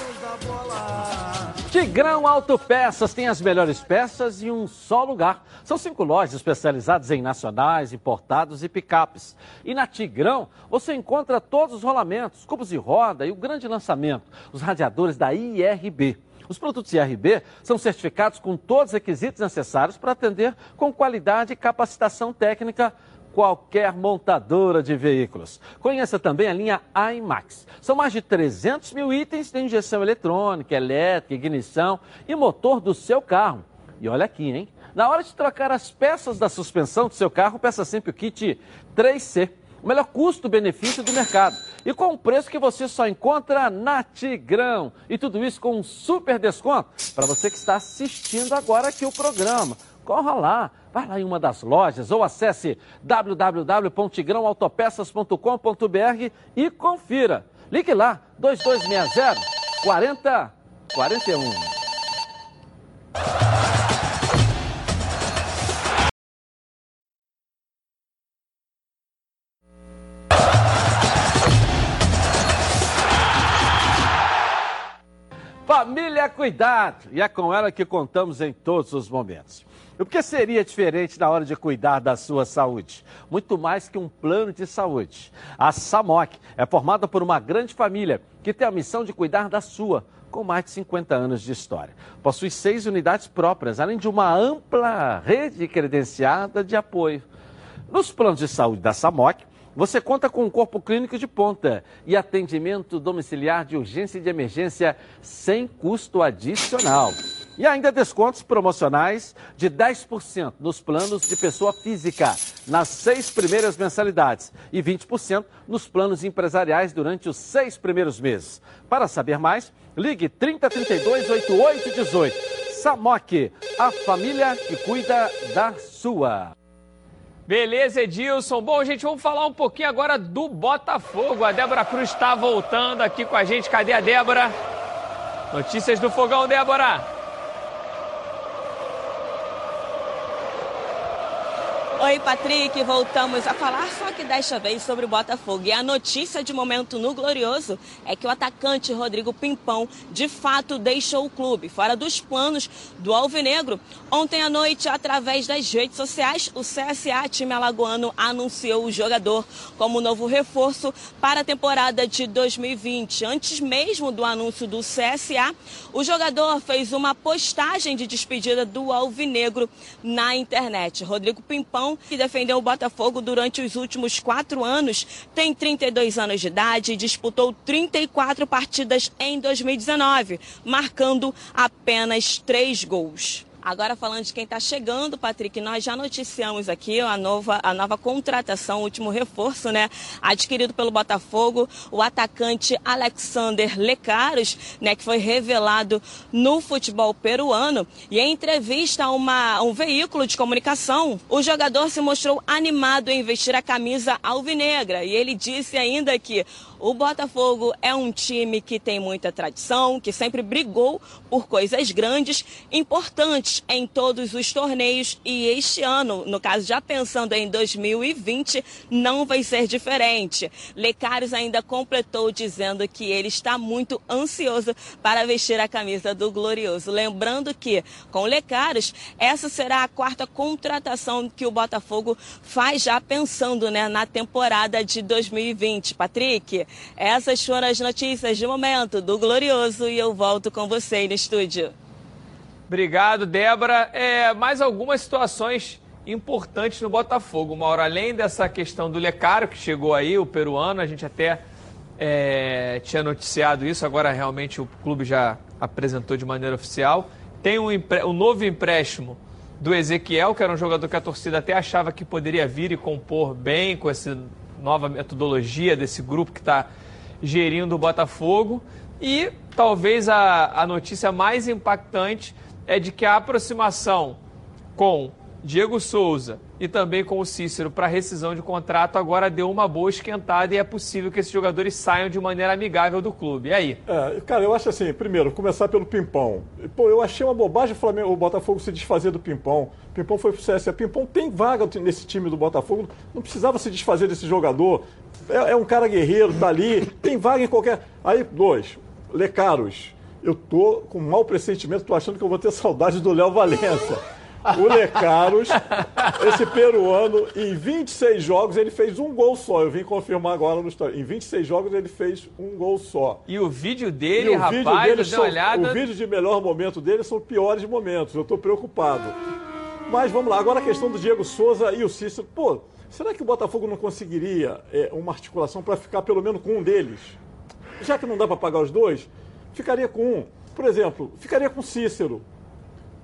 Speaker 9: Tigrão Autopeças tem as melhores peças em um só lugar. São cinco lojas especializadas em nacionais, importados e picapes. E na Tigrão você encontra todos os rolamentos, cubos de roda e o grande lançamento, os radiadores da IRB. Os produtos IRB são certificados com todos os requisitos necessários para atender com qualidade e capacitação técnica qualquer montadora de veículos. Conheça também a linha IMAX. São mais de 300 mil itens de injeção eletrônica, elétrica, ignição e motor do seu carro. E olha aqui, hein? Na hora de trocar as peças da suspensão do seu carro, peça sempre o kit 3C. O melhor custo-benefício do mercado. E com um preço que você só encontra na Tigrão. E tudo isso com um super desconto para você que está assistindo agora aqui o programa. Corra lá, vai lá em uma das lojas ou acesse www.tigrãoautopeças.com.br e confira. Ligue lá, 2260 4041. Família Cuidado! E é com ela que contamos em todos os momentos. O que seria diferente na hora de cuidar da sua saúde? Muito mais que um plano de saúde. A SAMOC é formada por uma grande família que tem a missão de cuidar da sua, com mais de 50 anos de história. Possui seis unidades próprias, além de uma ampla rede credenciada de apoio. Nos planos de saúde da SAMOC, você conta com um corpo clínico de ponta e atendimento domiciliar de urgência e de emergência sem custo adicional. E ainda descontos promocionais de 10% nos planos de pessoa física nas seis primeiras mensalidades e 20% nos planos empresariais durante os seis primeiros meses. Para saber mais, ligue 3032 8818. Samok, a família que cuida da sua.
Speaker 1: Beleza, Edilson. Bom, gente, vamos falar um pouquinho agora do Botafogo. A Débora Cruz está voltando aqui com a gente. Cadê a Débora? Notícias do Fogão, Débora.
Speaker 11: Oi, Patrick, voltamos a falar só que desta vez sobre o Botafogo. E a notícia de momento no Glorioso é que o atacante Rodrigo Pimpão de fato deixou o clube, fora dos planos do Alvinegro. Ontem à noite, através das redes sociais, o CSA, time alagoano, anunciou o jogador como novo reforço para a temporada de 2020. Antes mesmo do anúncio do CSA, o jogador fez uma postagem de despedida do Alvinegro na internet. Rodrigo Pimpão Que defendeu o Botafogo durante os últimos quatro anos, tem 32 anos de idade e disputou 34 partidas em 2019, marcando apenas três gols. Agora falando de quem está chegando, Patrick, nós já noticiamos aqui a nova, a nova contratação, o último reforço, né? Adquirido pelo Botafogo, o atacante Alexander Lecaros, né? Que foi revelado no futebol peruano. E em entrevista a, uma, a um veículo de comunicação, o jogador se mostrou animado em vestir a camisa alvinegra. E ele disse ainda que o Botafogo é um time que tem muita tradição, que sempre brigou por coisas grandes, importantes em todos os torneios e este ano, no caso já pensando em 2020, não vai ser diferente. Lecaros ainda completou dizendo que ele está muito ansioso para vestir a camisa do Glorioso. Lembrando que, com Lecaros, essa será a quarta contratação que o Botafogo faz já pensando né, na temporada de 2020. Patrick, essas foram as notícias de momento do Glorioso e eu volto com você no estúdio.
Speaker 1: Obrigado, Débora. É, mais algumas situações importantes no Botafogo, Mauro. Além dessa questão do Lecaro, que chegou aí, o peruano, a gente até é, tinha noticiado isso, agora realmente o clube já apresentou de maneira oficial. Tem um, um novo empréstimo do Ezequiel, que era um jogador que a torcida até achava que poderia vir e compor bem com essa nova metodologia desse grupo que está gerindo o Botafogo. E talvez a, a notícia mais impactante é de que a aproximação com Diego Souza e também com o Cícero para rescisão de contrato agora deu uma boa esquentada e é possível que esses jogadores saiam de maneira amigável do clube. E aí?
Speaker 7: É, cara, eu acho assim, primeiro, começar pelo Pimpão. Pô, eu achei uma bobagem o, Flamengo, o Botafogo se desfazer do Pimpão. Pimpão foi pro CSA. Pimpão tem vaga nesse time do Botafogo, não precisava se desfazer desse jogador. É, é um cara guerreiro, tá ali, tem vaga em qualquer. Aí, dois, Lecaros. Eu tô com mau pressentimento, tô achando que eu vou ter saudade do Léo Valença. O Lecaros, esse peruano, em 26 jogos ele fez um gol só. Eu vim confirmar agora no história. Em 26 jogos ele fez um gol só.
Speaker 1: E o vídeo dele, o rapaz, vídeo dele
Speaker 7: são,
Speaker 1: olhada...
Speaker 7: O vídeo de melhor momento dele são piores momentos. Eu estou preocupado. Mas vamos lá, agora a questão do Diego Souza e o Cícero. Pô, será que o Botafogo não conseguiria é, uma articulação para ficar pelo menos com um deles? Já que não dá para pagar os dois, ficaria com um. Por exemplo, ficaria com o Cícero.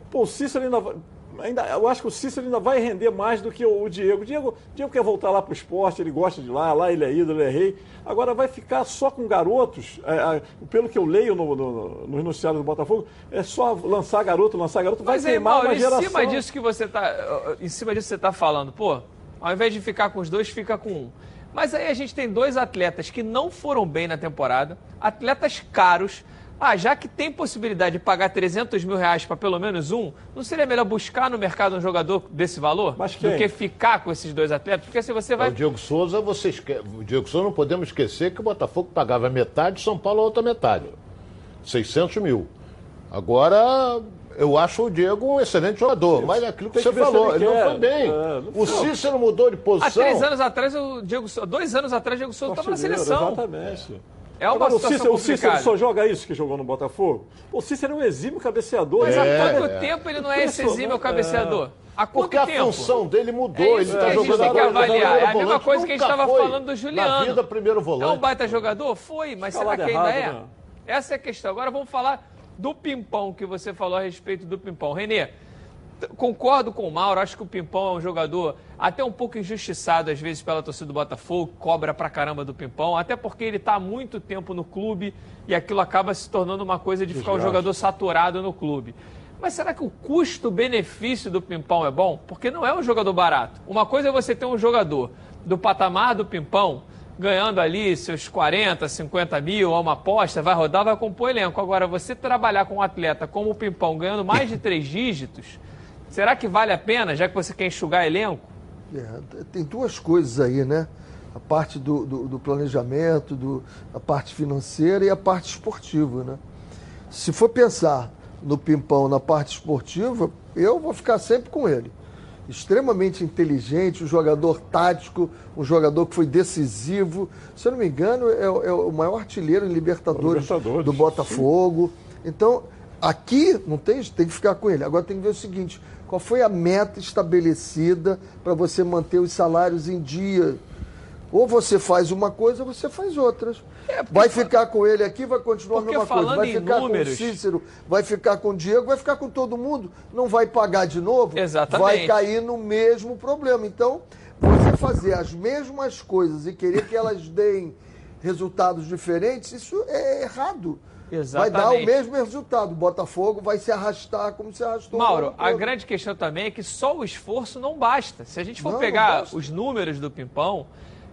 Speaker 7: Pô, o Cícero ainda vai ainda, eu acho que o Cícero ainda vai render mais do que o, Diego. O Diego, Diego quer voltar lá para o esporte, ele gosta de lá, lá ele é ídolo, ele é rei. Agora vai ficar só com garotos, é, é, pelo que eu leio no, no, no noticiário do Botafogo, é só lançar garoto, lançar garoto, vai Mas, queimar Mauro, uma geração.
Speaker 1: Em cima disso que você está, em cima disso você está falando, pô, ao invés de ficar com os dois, fica com um. Mas aí a gente tem dois atletas que não foram bem na temporada, atletas caros, ah, já que tem possibilidade de pagar 300 mil reais para pelo menos um, não seria melhor buscar no mercado um jogador desse valor do que ficar com esses dois atletas? Porque se você vai.
Speaker 6: O Diego Souza, você esque... o Diego Souza não podemos esquecer que o Botafogo pagava metade, São Paulo a outra metade. 600 mil. Agora, eu acho o Diego um excelente jogador, mas é aquilo que você falou, ele, ele não foi bem. É, não o Cícero mudou de posição. Há
Speaker 1: três anos atrás, o Diego dois anos atrás, o Diego Souza estava na seleção.
Speaker 7: Exatamente. É uma Agora, o Cícero, o Cícero só joga isso que jogou no Botafogo? O Cícero é um exímio cabeceador.
Speaker 1: Mas é, há quanto é. tempo ele não é esse exímio cabeceador? Há quanto
Speaker 6: Porque
Speaker 1: tempo?
Speaker 6: a função dele mudou. É ele
Speaker 1: está jogando tem que avaliar. É a mesma coisa que a gente estava falando do Juliano.
Speaker 6: Na vida, primeiro volante.
Speaker 1: É um baita jogador? Foi, mas será que ainda é? Né? Essa é a questão. Agora vamos falar do Pimpão que você falou a respeito do Pimpão. Renê, concordo com o Mauro, acho que o Pimpão é um jogador até um pouco injustiçado às vezes pela torcida do Botafogo, cobra pra caramba do Pimpão, até porque ele está há muito tempo no clube e aquilo acaba se tornando uma coisa de ficar um jogador saturado no clube. Mas será que o custo-benefício do Pimpão é bom? Porque não é um jogador barato. Uma coisa é você ter um jogador do patamar do Pimpão, ganhando ali seus 40, 50 mil, a uma aposta, vai rodar, vai compor elenco. Agora, você trabalhar com um atleta como o Pimpão, ganhando mais de três dígitos, Será que vale a pena, já que você quer enxugar elenco?
Speaker 8: É, tem duas coisas aí, né? A parte do, do, do planejamento, do, a parte financeira e a parte esportiva, né? Se for pensar no Pimpão na parte esportiva, eu vou ficar sempre com ele. Extremamente inteligente, um jogador tático, um jogador que foi decisivo. Se eu não me engano, é, é o maior artilheiro em Libertadores, Libertadores do Botafogo. Sim. Então, aqui não tem, tem que ficar com ele. Agora tem que ver o seguinte: qual foi a meta estabelecida para você manter os salários em dia? Ou você faz uma coisa, ou você faz outras.
Speaker 1: É,
Speaker 8: vai ficar com ele aqui, vai continuar a mesma coisa. Vai ficar
Speaker 1: números-
Speaker 8: com o Cícero, vai ficar com o Diego, vai ficar com todo mundo. Não vai pagar de novo.
Speaker 1: Exatamente.
Speaker 8: Vai cair no mesmo problema. Então, você fazer as mesmas coisas e querer que elas deem resultados diferentes, isso é errado. Vai dar o
Speaker 1: Exatamente.
Speaker 8: mesmo resultado. O Botafogo vai se arrastar como se arrastou.
Speaker 1: Mauro, a grande questão também é que só o esforço não basta. Se a gente for
Speaker 8: Não, não
Speaker 1: pegar
Speaker 8: basta.
Speaker 1: os números do Pimpão,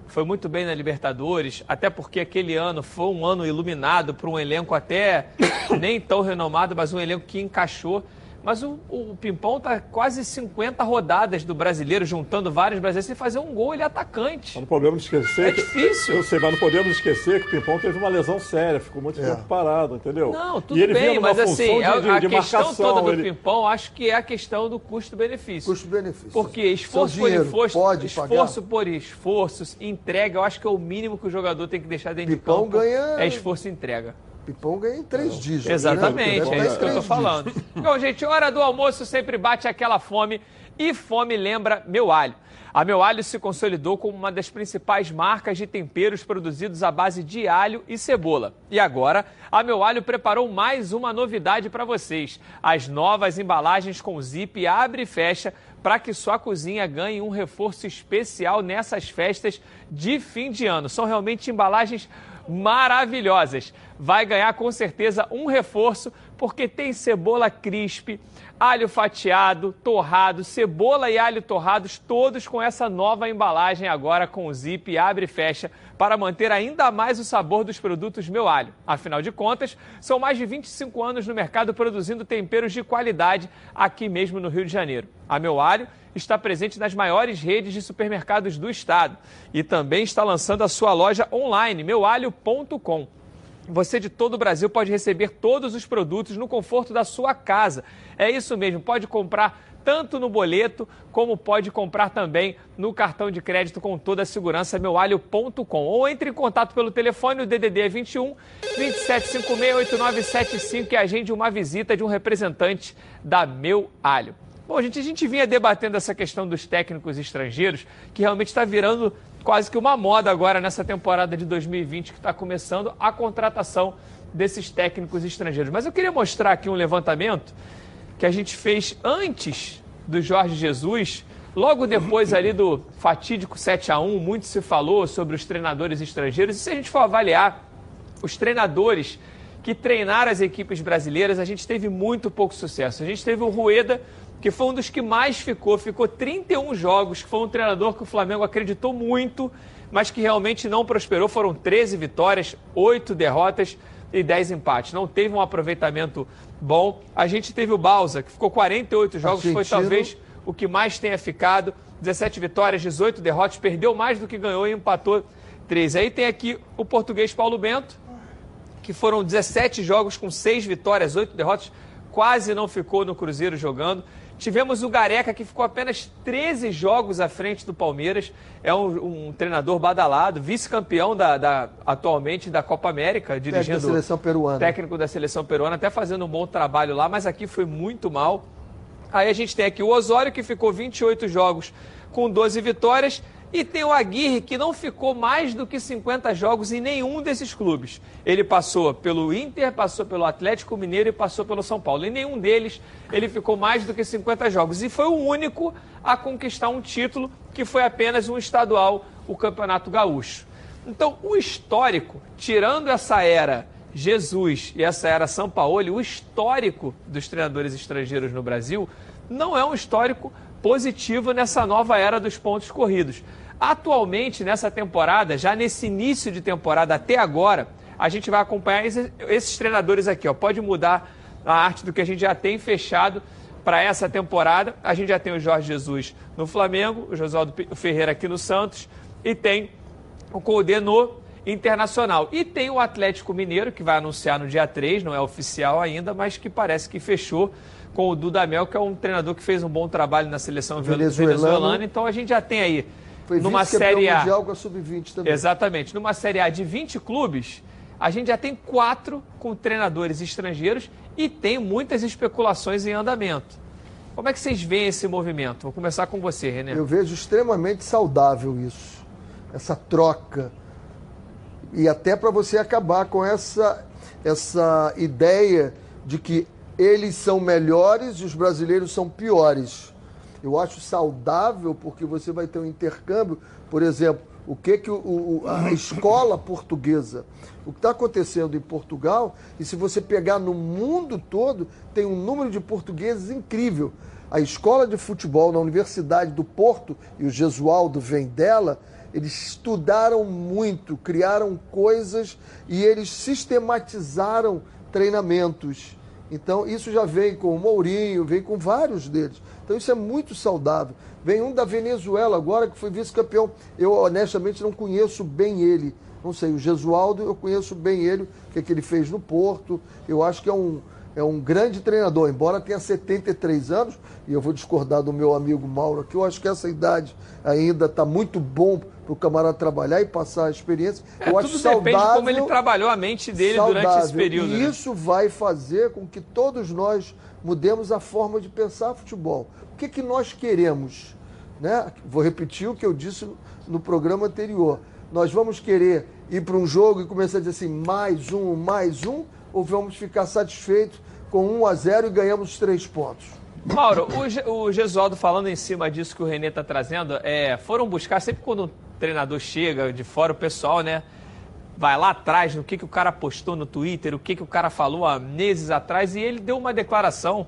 Speaker 1: foi muito bem na Libertadores, até porque aquele ano foi um ano iluminado por um elenco até <coughs> nem tão renomado, mas um elenco que encaixou. Mas o, o Pimpão tá quase 50 rodadas do brasileiro, juntando vários brasileiros, sem fazer um gol, ele é atacante.
Speaker 7: Não podemos esquecer.
Speaker 1: É
Speaker 7: que-
Speaker 1: difícil.
Speaker 7: Eu sei, mas não podemos esquecer que o Pimpão teve uma lesão séria, ficou muito
Speaker 8: É.
Speaker 7: tempo parado, entendeu?
Speaker 1: Não, tudo
Speaker 7: e
Speaker 1: bem, mas assim,
Speaker 7: de,
Speaker 1: a,
Speaker 7: de,
Speaker 1: a
Speaker 7: de
Speaker 1: questão
Speaker 7: marcação.
Speaker 1: toda do
Speaker 7: ele...
Speaker 1: Pimpão, acho que é a questão do custo-benefício.
Speaker 8: Custo-benefício.
Speaker 1: Porque esforço por esforço,
Speaker 8: pode
Speaker 1: esforço por esforço, entrega, eu acho que é o mínimo que o jogador tem que deixar dentro
Speaker 8: Pipão
Speaker 1: de campo.
Speaker 8: ganha-
Speaker 1: É esforço e entrega.
Speaker 8: Pipão ganha em três dígitos. né?
Speaker 1: Exatamente,
Speaker 8: Deve
Speaker 1: é isso que eu tô
Speaker 8: três
Speaker 1: falando. Então, gente, hora do almoço sempre bate aquela fome e fome lembra meu alho. A Meu Alho se consolidou como uma das principais marcas de temperos produzidos à base de alho e cebola. E agora, a Meu Alho preparou mais uma novidade para vocês: as novas embalagens com zip abre e fecha para que sua cozinha ganhe um reforço especial nessas festas de fim de ano. São realmente embalagens maravilhosas. Vai ganhar com certeza um reforço, porque tem cebola crisp, alho fatiado, torrado, cebola e alho torrados, todos com essa nova embalagem agora com zip abre e fecha, para manter ainda mais o sabor dos produtos Meu Alho. Afinal de contas, são mais de 25 anos no mercado produzindo temperos de qualidade aqui mesmo no Rio de Janeiro. A Meu Alho está presente nas maiores redes de supermercados do estado e também está lançando a sua loja online, meualho.com. Você de todo o Brasil pode receber todos os produtos no conforto da sua casa. É isso mesmo, pode comprar tanto no boleto como pode comprar também no cartão de crédito com toda a segurança meualho.com ou entre em contato pelo telefone o DDD é 21 27568975 e agende uma visita de um representante da Meu Alho. Bom, gente, a gente vinha debatendo essa questão dos técnicos estrangeiros, que realmente está virando quase que uma moda agora nessa temporada de 2020 que está começando a contratação desses técnicos estrangeiros. Mas eu queria mostrar aqui um levantamento que a gente fez antes do Jorge Jesus, logo depois ali do fatídico 7 a 1 muito se falou sobre os treinadores estrangeiros. E se a gente for avaliar os treinadores que treinaram as equipes brasileiras, a gente teve muito pouco sucesso. A gente teve o Rueda, que foi um dos que mais ficou, ficou 31 jogos, que foi um treinador que o Flamengo acreditou muito, mas que realmente não prosperou. Foram 13 vitórias, 8 derrotas e 10 empates. Não teve um aproveitamento bom. A gente teve o Balsa, que ficou 48 jogos, foi
Speaker 8: Argentino.
Speaker 1: talvez o que mais tenha ficado. 17 vitórias, 18 derrotas, perdeu mais do que ganhou e empatou 13. Aí tem aqui o português Paulo Bento, que foram 17 jogos com 6 vitórias, 8 derrotas, quase não ficou no Cruzeiro jogando. Tivemos o Gareca, que ficou apenas 13 jogos à frente do Palmeiras. É um, um treinador badalado, vice-campeão da, da- atualmente da Copa América,
Speaker 8: Técnico
Speaker 1: dirigindo
Speaker 8: da seleção peruana.
Speaker 1: técnico da seleção peruana, até fazendo um bom trabalho lá, mas aqui foi muito mal. Aí a gente tem aqui o Osório, que ficou 28 jogos com 12 vitórias, e tem o Aguirre, que não ficou mais do que 50 jogos em nenhum desses clubes. Ele passou pelo Inter, passou pelo Atlético Mineiro e passou pelo São Paulo. Em nenhum deles ele ficou mais do que 50 jogos. E foi o único a conquistar um título, que foi apenas um estadual, o Campeonato Gaúcho. Então, o histórico, tirando essa era Jesus e essa era São Paulo, o histórico dos treinadores estrangeiros no Brasil não é um histórico positivo nessa nova era dos pontos corridos. Atualmente, nessa temporada, já nesse início de temporada até agora, a gente vai acompanhar esses, treinadores aqui. Ó. Pode mudar a arte do que a gente já tem fechado para essa temporada. A gente já tem o Jorge Jesus no Flamengo, o Josualdo Ferreira aqui no Santos e tem o Colde no Internacional. E tem o Atlético Mineiro, que vai anunciar no dia 3, não é oficial ainda, mas que parece que fechou com o Dudamel, que é um treinador que fez um bom trabalho na seleção venezuelana. Então a gente já tem aí
Speaker 8: Foi
Speaker 1: numa Série A.
Speaker 8: mundial com a Sub-20 também.
Speaker 1: Exatamente. Numa Série A de 20 clubes, a gente já tem quatro com treinadores estrangeiros e tem muitas especulações em andamento. Como é que vocês veem esse movimento? Vou começar com você, René.
Speaker 8: Eu vejo extremamente saudável isso, essa troca. E até para você acabar com essa, essa ideia de que eles são melhores e os brasileiros são piores. Eu acho saudável porque você vai ter um intercâmbio, por exemplo, o que, que o, o, a escola portuguesa, o que está acontecendo em Portugal, e se você pegar no mundo todo, tem um número de portugueses incrível. A escola de futebol na Universidade do Porto, e o Gesualdo vem dela, eles estudaram muito, criaram coisas e eles sistematizaram treinamentos. Então, isso já vem com o Mourinho, vem com vários deles. Então, isso é muito saudável. Vem um da Venezuela agora, que foi vice-campeão. Eu, honestamente, não conheço bem ele. Não sei, o Gesualdo, eu conheço bem ele, o que, é que ele fez no Porto. Eu acho que é um, é um grande treinador, embora tenha 73 anos, e eu vou discordar do meu amigo Mauro aqui, eu acho que essa idade ainda está muito bom para o camarada trabalhar e passar a experiência.
Speaker 1: É,
Speaker 8: eu acho
Speaker 1: tudo
Speaker 8: saudável,
Speaker 1: depende de como ele trabalhou a mente dele
Speaker 8: saudável,
Speaker 1: durante esse período.
Speaker 8: E
Speaker 1: né?
Speaker 8: isso vai fazer com que todos nós mudemos a forma de pensar futebol. O que, que nós queremos? Né? Vou repetir o que eu disse no programa anterior. Nós vamos querer ir para um jogo e começar a dizer assim, mais um, mais um, ou vamos ficar satisfeitos com 1 a 0 e ganhamos três pontos?
Speaker 1: Mauro, o, o Gesualdo falando em cima disso que o Renê está trazendo, é, foram buscar, sempre quando um treinador chega de fora, o pessoal, né, vai lá atrás no que, que o cara postou no Twitter, o que, que o cara falou há meses atrás, e ele deu uma declaração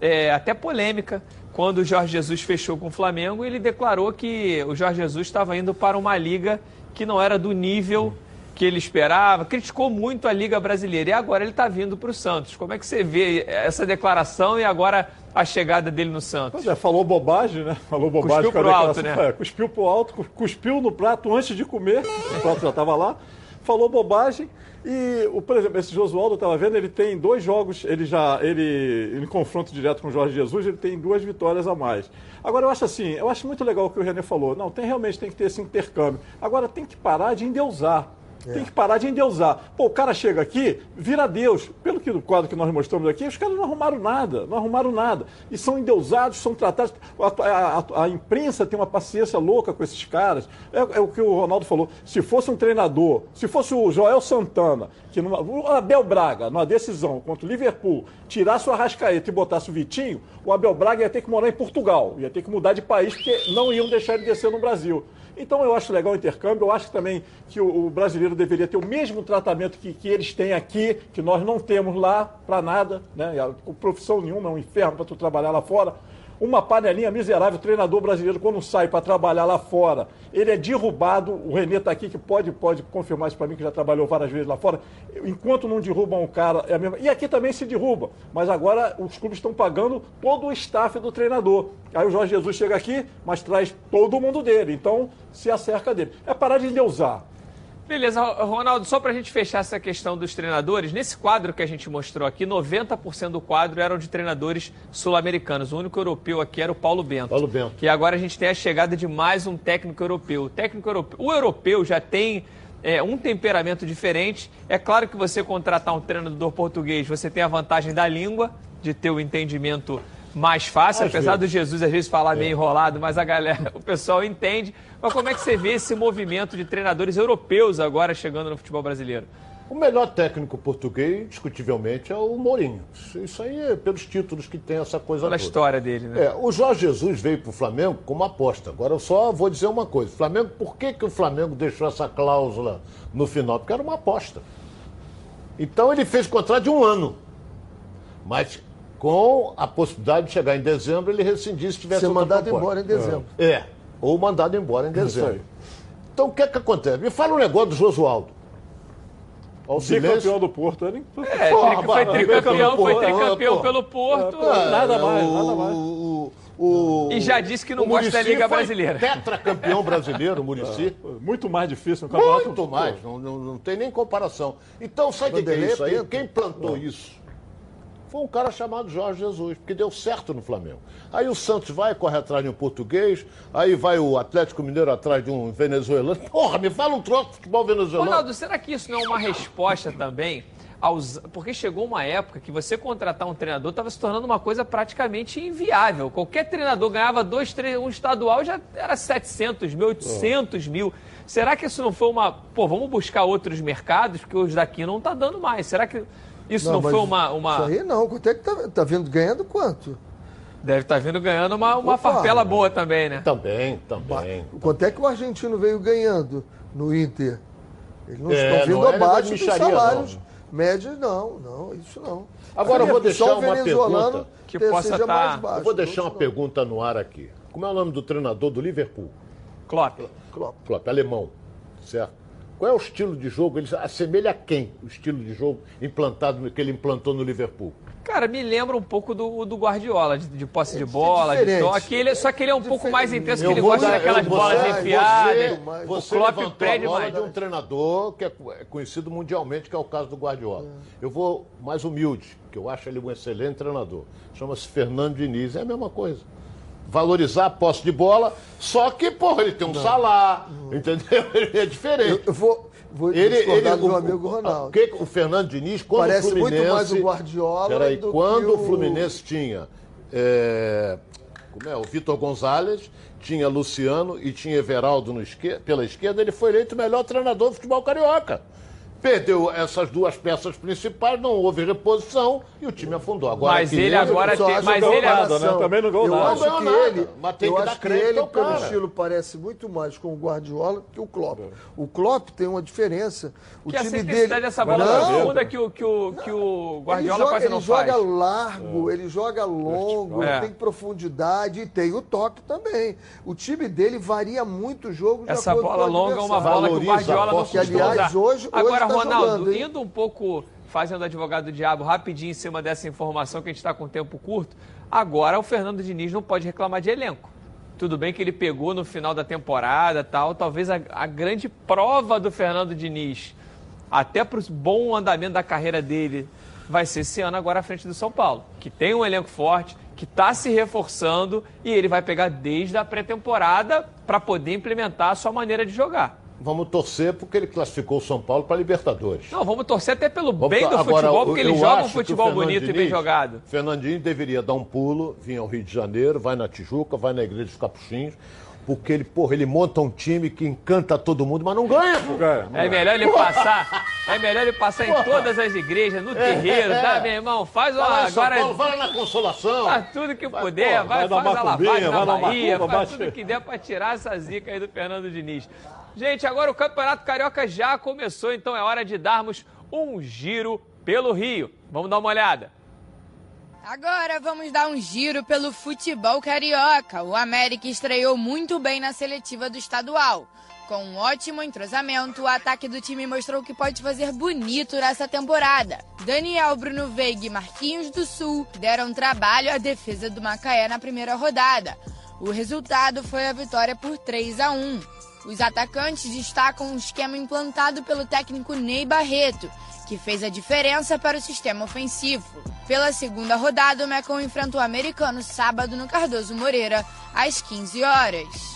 Speaker 1: é, até polêmica, quando o Jorge Jesus fechou com o Flamengo, ele declarou que o Jorge Jesus estava indo para uma liga que não era do nível que ele esperava, criticou muito a Liga Brasileira e agora ele está vindo para o Santos. Como é que você vê essa declaração e agora a chegada dele no Santos?
Speaker 7: Pois é, falou bobagem, né? Falou bobagem
Speaker 1: Cuspiu
Speaker 7: com a
Speaker 1: pro alto, né?
Speaker 7: É, cuspiu pro alto, cu- cuspiu no prato antes de comer, o prato já estava lá, falou bobagem. E, o, por exemplo, esse Josualdo, eu estava vendo, ele tem dois jogos, ele já, ele, em confronto direto com o Jorge Jesus, ele tem duas vitórias a mais. Agora, eu acho assim, eu acho muito legal o que o René falou. Não, tem realmente tem que ter esse intercâmbio. Agora, tem que parar de endeusar. Tem que parar de endeusar. Pô, o cara chega aqui, vira Deus. Pelo que quadro que nós mostramos aqui, os caras não arrumaram nada, não arrumaram nada. E são endeusados, são tratados. A, a- a- a imprensa tem uma paciência louca com esses caras. É, é o que o Ronaldo falou. Se fosse um treinador, se fosse o Joel Santana, que numa, o Abel Braga, numa decisão contra o Liverpool, tirasse o Arrascaeta e botasse o Vitinho, o Abel Braga ia ter que morar em Portugal, ia ter que mudar de país, porque não iam deixar ele descer no Brasil. Então eu acho legal o intercâmbio, eu acho também que o, o brasileiro deveria ter o mesmo tratamento que, que eles têm aqui, que nós não temos lá para nada, né? A- profissão nenhuma, é um inferno para tu trabalhar lá fora. Uma panelinha miserável, o treinador brasileiro, quando sai para trabalhar lá fora, ele é derrubado. O Renê está aqui, que pode, pode confirmar isso para mim, que já trabalhou várias vezes lá fora. Enquanto não derrubam o cara, é a mesma. E aqui também se derruba. Mas agora os clubes estão pagando todo o staff do treinador. Aí o Jorge Jesus chega aqui, mas traz todo mundo dele. Então se acerca dele. É parar de endeusar.
Speaker 1: Beleza, Ronaldo, só para a gente fechar essa questão dos treinadores, nesse quadro que a gente mostrou aqui, 90% do quadro eram de treinadores sul-americanos. O único europeu aqui era o Paulo Bento.
Speaker 6: Paulo Bento.
Speaker 1: E agora a gente tem a chegada de mais um técnico europeu. O técnico europeu, o europeu já tem é, um temperamento diferente. É claro que você contratar um treinador português, você tem a vantagem da língua, de ter o entendimento mais fácil,
Speaker 6: Às
Speaker 1: apesar
Speaker 6: vezes.
Speaker 1: do Jesus às vezes falar meio enrolado, mas a galera, <laughs> o pessoal entende. Mas como é que você vê esse movimento de treinadores europeus agora chegando no futebol brasileiro?
Speaker 6: O melhor técnico português, discutivelmente, é o Mourinho. Isso aí é pelos títulos que tem essa coisa
Speaker 1: Pela
Speaker 6: toda.
Speaker 1: história dele, né?
Speaker 6: É, o Jorge Jesus veio para o Flamengo como aposta. Agora eu só vou dizer uma coisa. Flamengo, por que, que o Flamengo deixou essa cláusula no final? Porque era uma aposta. Então ele fez contrato de um ano. Mas com a possibilidade de chegar em dezembro ele rescindir se tivesse
Speaker 8: Ser mandado
Speaker 6: proposta.
Speaker 8: embora em dezembro.
Speaker 6: É. Ou mandado embora em
Speaker 7: Isso
Speaker 6: dezembro. Então o que é que acontece? Me fala um negócio do Josualdo. Silêncio.
Speaker 7: Bicampeão do Porto. Ele...
Speaker 1: É,
Speaker 6: Porra,
Speaker 1: foi tricampeão, foi
Speaker 6: porra,
Speaker 1: tricampeão pelo Porto.
Speaker 7: É, nada mais,
Speaker 6: o-
Speaker 7: nada mais.
Speaker 6: o- o-
Speaker 1: E já disse que não
Speaker 6: o
Speaker 1: gosta da Liga Brasileira.
Speaker 6: Tetracampeão brasileiro, o Murici.
Speaker 7: Muito mais difícil no campeonato.
Speaker 6: Muito mais, não, não, não tem nem comparação. Então, sabe o que, é isso aí? Quem plantou isso? Foi um cara chamado Jorge Jesus, porque deu certo no Flamengo. Aí o Santos vai, corre atrás de um português, aí vai o Atlético Mineiro atrás de um venezuelano. <laughs> Porra, me fala um troço de futebol venezuelano.
Speaker 1: Ronaldo, será que isso não é uma resposta também aos... porque chegou uma época que você contratar um treinador estava se tornando uma coisa praticamente inviável. Qualquer treinador ganhava dois, três, um estadual já era 700 mil, 800 mil. Será que isso não foi uma. Pô, vamos buscar outros mercados, porque os daqui não está dando mais. Será que isso não,
Speaker 8: mas
Speaker 1: foi uma, uma.
Speaker 8: Isso aí não. Quanto é que tá, tá vindo ganhando quanto?
Speaker 1: Deve estar vindo ganhando uma, uma
Speaker 8: Opa.
Speaker 1: farpela boa também, né?
Speaker 6: Também, também.
Speaker 8: Quanto é que o argentino veio ganhando no Inter? Eles não
Speaker 6: É,
Speaker 8: estão vindo
Speaker 6: não é
Speaker 8: abaixo dos salários
Speaker 6: não.
Speaker 8: médios, não, não, isso não.
Speaker 6: Agora eu vou deixar
Speaker 8: Só o
Speaker 6: uma
Speaker 8: venezuelano
Speaker 6: pergunta
Speaker 1: que possa
Speaker 8: seja
Speaker 1: tá-
Speaker 8: mais baixo.
Speaker 6: Eu vou deixar uma
Speaker 8: Não,
Speaker 6: pergunta no ar aqui. Como é o nome do treinador do Liverpool?
Speaker 1: Klopp.
Speaker 8: Klopp.
Speaker 6: Klopp, alemão, certo? Qual é o estilo de jogo? Ele assemelha a quem o estilo de jogo implantado que ele implantou no Liverpool?
Speaker 1: Cara, me lembra um pouco do, do Guardiola, de, de posse de bola, de
Speaker 8: diferente.
Speaker 1: toque. Ele, só que ele é um pouco mais intenso, que
Speaker 6: Eu
Speaker 1: ele gosta
Speaker 6: dar-
Speaker 1: daquelas bolas
Speaker 6: você-
Speaker 1: enfiadas.
Speaker 6: Você,
Speaker 1: o
Speaker 6: você
Speaker 1: Klopp
Speaker 6: levantou
Speaker 1: pede
Speaker 6: a bola
Speaker 1: mais.
Speaker 6: de um treinador que é é conhecido mundialmente, que é o caso do Guardiola. Eu vou mais humilde, que eu acho ele um excelente treinador. Chama-se Fernando Diniz, é a mesma coisa. Valorizar a posse de bola, só que, porra, ele tem um salário, entendeu? <laughs> Ele é diferente.
Speaker 8: Eu, eu vou, vou
Speaker 6: Ele, ele,
Speaker 8: do meu
Speaker 6: o,
Speaker 8: amigo Ronaldo.
Speaker 6: o, que o Fernando Diniz, quando
Speaker 8: Parece
Speaker 6: o Fluminense...
Speaker 8: muito mais o Guardiola
Speaker 6: Peraí,
Speaker 8: do
Speaker 6: quando o
Speaker 8: o-
Speaker 6: Fluminense tinha... é, como é? O Vitor Gonzalez, tinha Luciano e tinha Everaldo esquer- pela esquerda, ele foi eleito o melhor treinador do futebol carioca. Perdeu essas duas peças principais, não houve reposição e o time afundou. Agora,
Speaker 1: Mas ele
Speaker 6: ele-
Speaker 1: agora tem- mas ele-
Speaker 8: a
Speaker 7: Nada, né? Também não ganhou
Speaker 8: eu
Speaker 7: nada.
Speaker 8: acho que ele,
Speaker 6: mas tem
Speaker 8: eu
Speaker 6: que
Speaker 8: acho
Speaker 6: dar
Speaker 8: que ele
Speaker 6: ao
Speaker 8: pelo
Speaker 6: cara.
Speaker 8: estilo parece muito mais com o Guardiola que o Klopp. O Klopp tem uma diferença. O
Speaker 1: que a
Speaker 8: time
Speaker 1: simplicidade
Speaker 8: dele
Speaker 1: dessa bola
Speaker 8: não,
Speaker 1: profunda que o, que o, que o Guardiola
Speaker 8: ele joga,
Speaker 1: quase
Speaker 8: ele
Speaker 1: não
Speaker 8: joga
Speaker 1: faz.
Speaker 8: largo, ele joga longo,
Speaker 1: É.
Speaker 8: ele tem profundidade e tem o toque também. O time dele varia muito o jogo de
Speaker 1: Essa bola longa é uma bola que o
Speaker 6: a
Speaker 1: Guardiola não costuma
Speaker 8: aliás, hoje, hoje
Speaker 1: Agora, Ronaldo,
Speaker 8: jogando,
Speaker 1: indo um pouco, fazendo advogado do diabo, rapidinho em cima dessa informação que a gente está com tempo curto, agora o Fernando Diniz não pode reclamar de elenco. Tudo bem que ele pegou no final da temporada tal, talvez a, a grande prova do Fernando Diniz, até para o bom andamento da carreira dele, vai ser esse ano agora à frente do São Paulo, que tem um elenco forte, que está se reforçando e ele vai pegar desde a pré-temporada para poder implementar a sua maneira de jogar.
Speaker 6: Vamos torcer porque ele classificou o São Paulo para Libertadores.
Speaker 1: Não, vamos torcer até pelo
Speaker 6: Vamos
Speaker 1: bem do
Speaker 6: agora,
Speaker 1: futebol, porque ele joga um futebol bonito e bem
Speaker 6: Diniz-
Speaker 1: jogado.
Speaker 6: Fernandinho deveria dar um pulo, vir ao Rio de Janeiro, vai na Tijuca, vai na Igreja dos Capuchinhos, porque ele, porra, ele monta um time que encanta todo mundo, mas não ganha. pô.
Speaker 7: Cara,
Speaker 1: É melhor ele passar, é melhor ele passar em todas as igrejas, no terreiro,
Speaker 6: é.
Speaker 1: tá, meu irmão? Faz uma,
Speaker 6: Vai
Speaker 1: agora
Speaker 6: Paulo, vai lá na Consolação.
Speaker 1: faz tudo que
Speaker 6: Vai,
Speaker 1: puder,
Speaker 6: pô,
Speaker 1: vai,
Speaker 7: vai
Speaker 1: faz a lavagem
Speaker 7: na
Speaker 1: Bahia,
Speaker 7: Macumba,
Speaker 1: faz
Speaker 7: bate-
Speaker 1: tudo que der pra tirar essa zica aí do Fernando Diniz. Gente, agora o Campeonato Carioca já começou, então é hora de darmos um giro pelo Rio. Vamos dar uma olhada.
Speaker 13: Agora vamos dar um giro pelo futebol carioca. O América estreou muito bem na seletiva do estadual. Com um ótimo entrosamento, o ataque do time mostrou que pode fazer bonito nessa temporada. Daniel, Bruno Veiga e Marquinhos do Sul deram trabalho à defesa do Macaé na primeira rodada. O resultado foi a vitória por 3 a 1. Os atacantes destacam um esquema implantado pelo técnico Ney Barreto, que fez a diferença para o sistema ofensivo. Pela segunda rodada, o Mecon enfrenta o americano sábado no Cardoso Moreira, às 15 horas.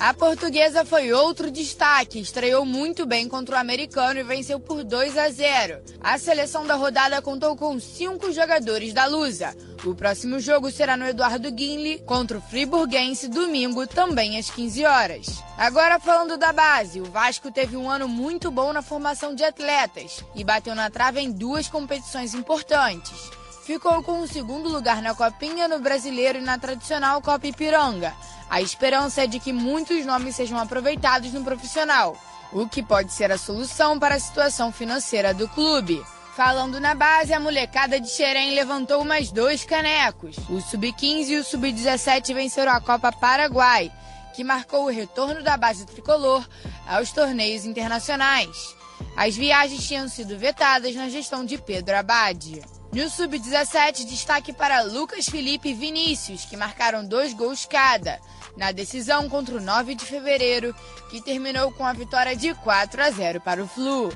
Speaker 13: A portuguesa foi outro destaque, estreou muito bem contra o americano e venceu por 2 a 0. A seleção da rodada contou com cinco jogadores da Lusa. O próximo jogo será no Eduardo Guinle contra o Friburguense, domingo, também às 15 horas. Agora falando da base, o Vasco teve um ano muito bom na formação de atletas e bateu na trave em duas competições importantes. Ficou com o segundo lugar na Copinha, no Brasileiro e na tradicional Copa Ipiranga. A esperança é de que muitos nomes sejam aproveitados no profissional, o que pode ser a solução para a situação financeira do clube. Falando na base, a molecada de Xerém levantou mais dois canecos. O Sub-15 e o Sub-17 venceram a Copa Paraguai, que marcou o retorno da base tricolor aos torneios internacionais. As viagens tinham sido vetadas na gestão de Pedro Abade. No Sub-17, destaque para Lucas Felipe e Vinícius, que marcaram dois gols cada, na decisão contra o 9 de fevereiro, que terminou com a vitória de 4 a 0 para o Flu.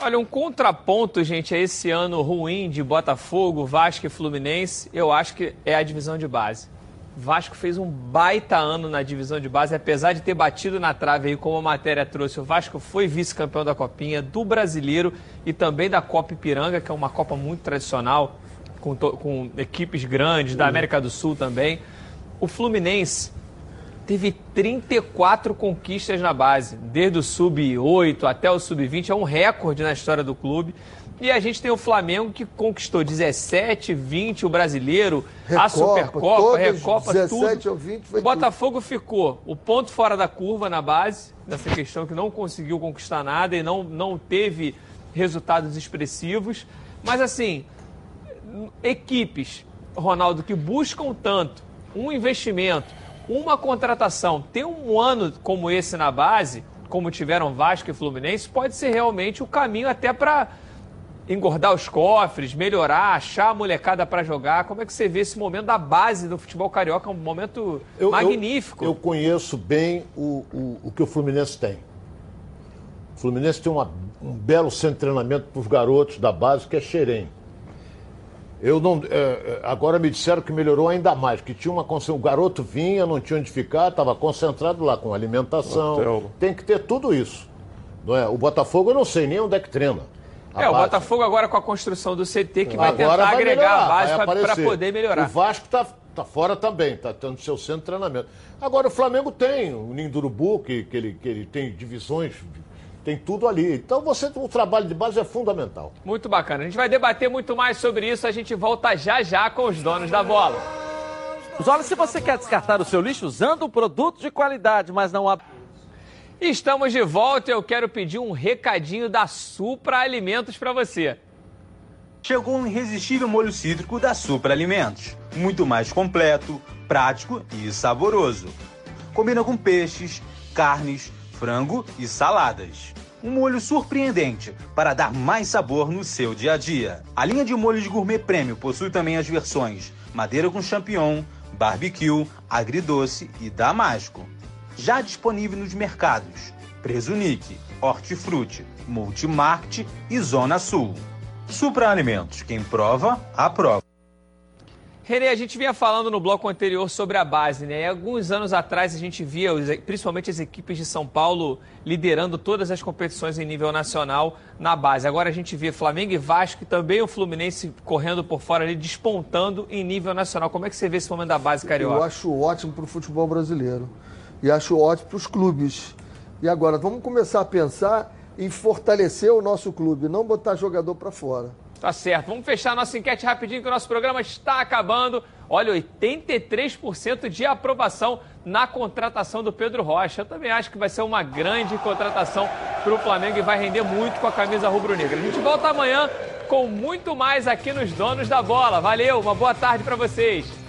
Speaker 1: Olha, um contraponto, gente, a esse ano ruim de Botafogo, Vasco e Fluminense, eu acho que é a divisão de base. Vasco fez um baita ano na divisão de base, apesar de ter batido na trave aí, como a matéria trouxe. O Vasco foi vice-campeão da Copinha, do Brasileiro e também da Copa Ipiranga, que é uma Copa muito tradicional, com, com equipes grandes, da América do Sul também. O Fluminense teve 34 conquistas na base, desde o sub-8 até o sub-20, é um recorde na história do clube. E a gente tem o Flamengo que conquistou 17, 20, o brasileiro, Recopa, a Supercopa, a Recopa, 17 tudo. Ou 20 foi o Botafogo tudo. ficou o ponto fora da curva na base, nessa questão que não conseguiu conquistar nada e não, não teve resultados expressivos. Mas assim, equipes, Ronaldo, que buscam tanto um investimento, uma contratação, ter um ano como esse na base, como tiveram Vasco e Fluminense, pode ser realmente o caminho até para engordar os cofres, melhorar, achar a molecada para jogar. Como é que você vê esse momento da base do futebol carioca? É um momento eu, magnífico.
Speaker 6: Eu, eu, conheço bem o, o, o, que o Fluminense tem. O Fluminense tem uma, um belo centro de treinamento para os garotos da base, que é Xerém. Eu não, é, é, agora me disseram que melhorou ainda mais, que tinha uma o garoto vinha, não tinha onde ficar, estava concentrado lá com alimentação. Hotel. Tem que ter tudo isso. Não é? O Botafogo eu não sei nem onde é que treina.
Speaker 1: É, o Botafogo agora com a construção do CT que vai agora tentar vai agregar melhorar, a base para poder melhorar.
Speaker 6: O Vasco está tá fora também, está tendo seu centro de treinamento. Agora o Flamengo tem o Ninho do Urubu, que, que, ele, que ele tem divisões, tem tudo ali. Então você, o trabalho de base é fundamental.
Speaker 1: Muito bacana. A gente vai debater muito mais sobre isso, a gente volta já já com os donos da bola.
Speaker 9: Olha, se você quer descartar o seu lixo usando um produto de qualidade, mas não há
Speaker 1: Estamos de volta e eu quero pedir um recadinho da Supra Alimentos para você.
Speaker 14: Chegou um irresistível molho cítrico da Supra Alimentos. Muito mais completo, prático e saboroso. Combina com peixes, carnes, frango e saladas. Um molho surpreendente para dar mais sabor no seu dia a dia. A linha de molhos gourmet prêmio possui também as versões madeira com champignon, barbecue, agridoce e damasco já disponível nos mercados Presunic, Hortifruti, Multimarket e Zona Sul. Supra Alimentos, quem prova, aprova.
Speaker 1: Renê, a gente vinha falando no bloco anterior sobre a base, né? E alguns anos atrás a gente via, principalmente as equipes de São Paulo, liderando todas as competições em nível nacional na base. Agora a gente vê Flamengo e Vasco e também o Fluminense correndo por fora ali, despontando em nível nacional. Como é que você vê esse momento da base carioca?
Speaker 8: Eu acho ótimo para o futebol brasileiro e acho ótimo para os clubes. E agora, vamos começar a pensar em fortalecer o nosso clube, não botar jogador para fora.
Speaker 1: Tá certo. Vamos fechar nossa enquete rapidinho, que o nosso programa está acabando. Olha, 83% de aprovação na contratação do Pedro Rocha. Eu também acho que vai ser uma grande contratação para o Flamengo e vai render muito com a camisa rubro-negra. A gente volta amanhã com muito mais aqui nos Donos da Bola. Valeu, uma boa tarde para vocês.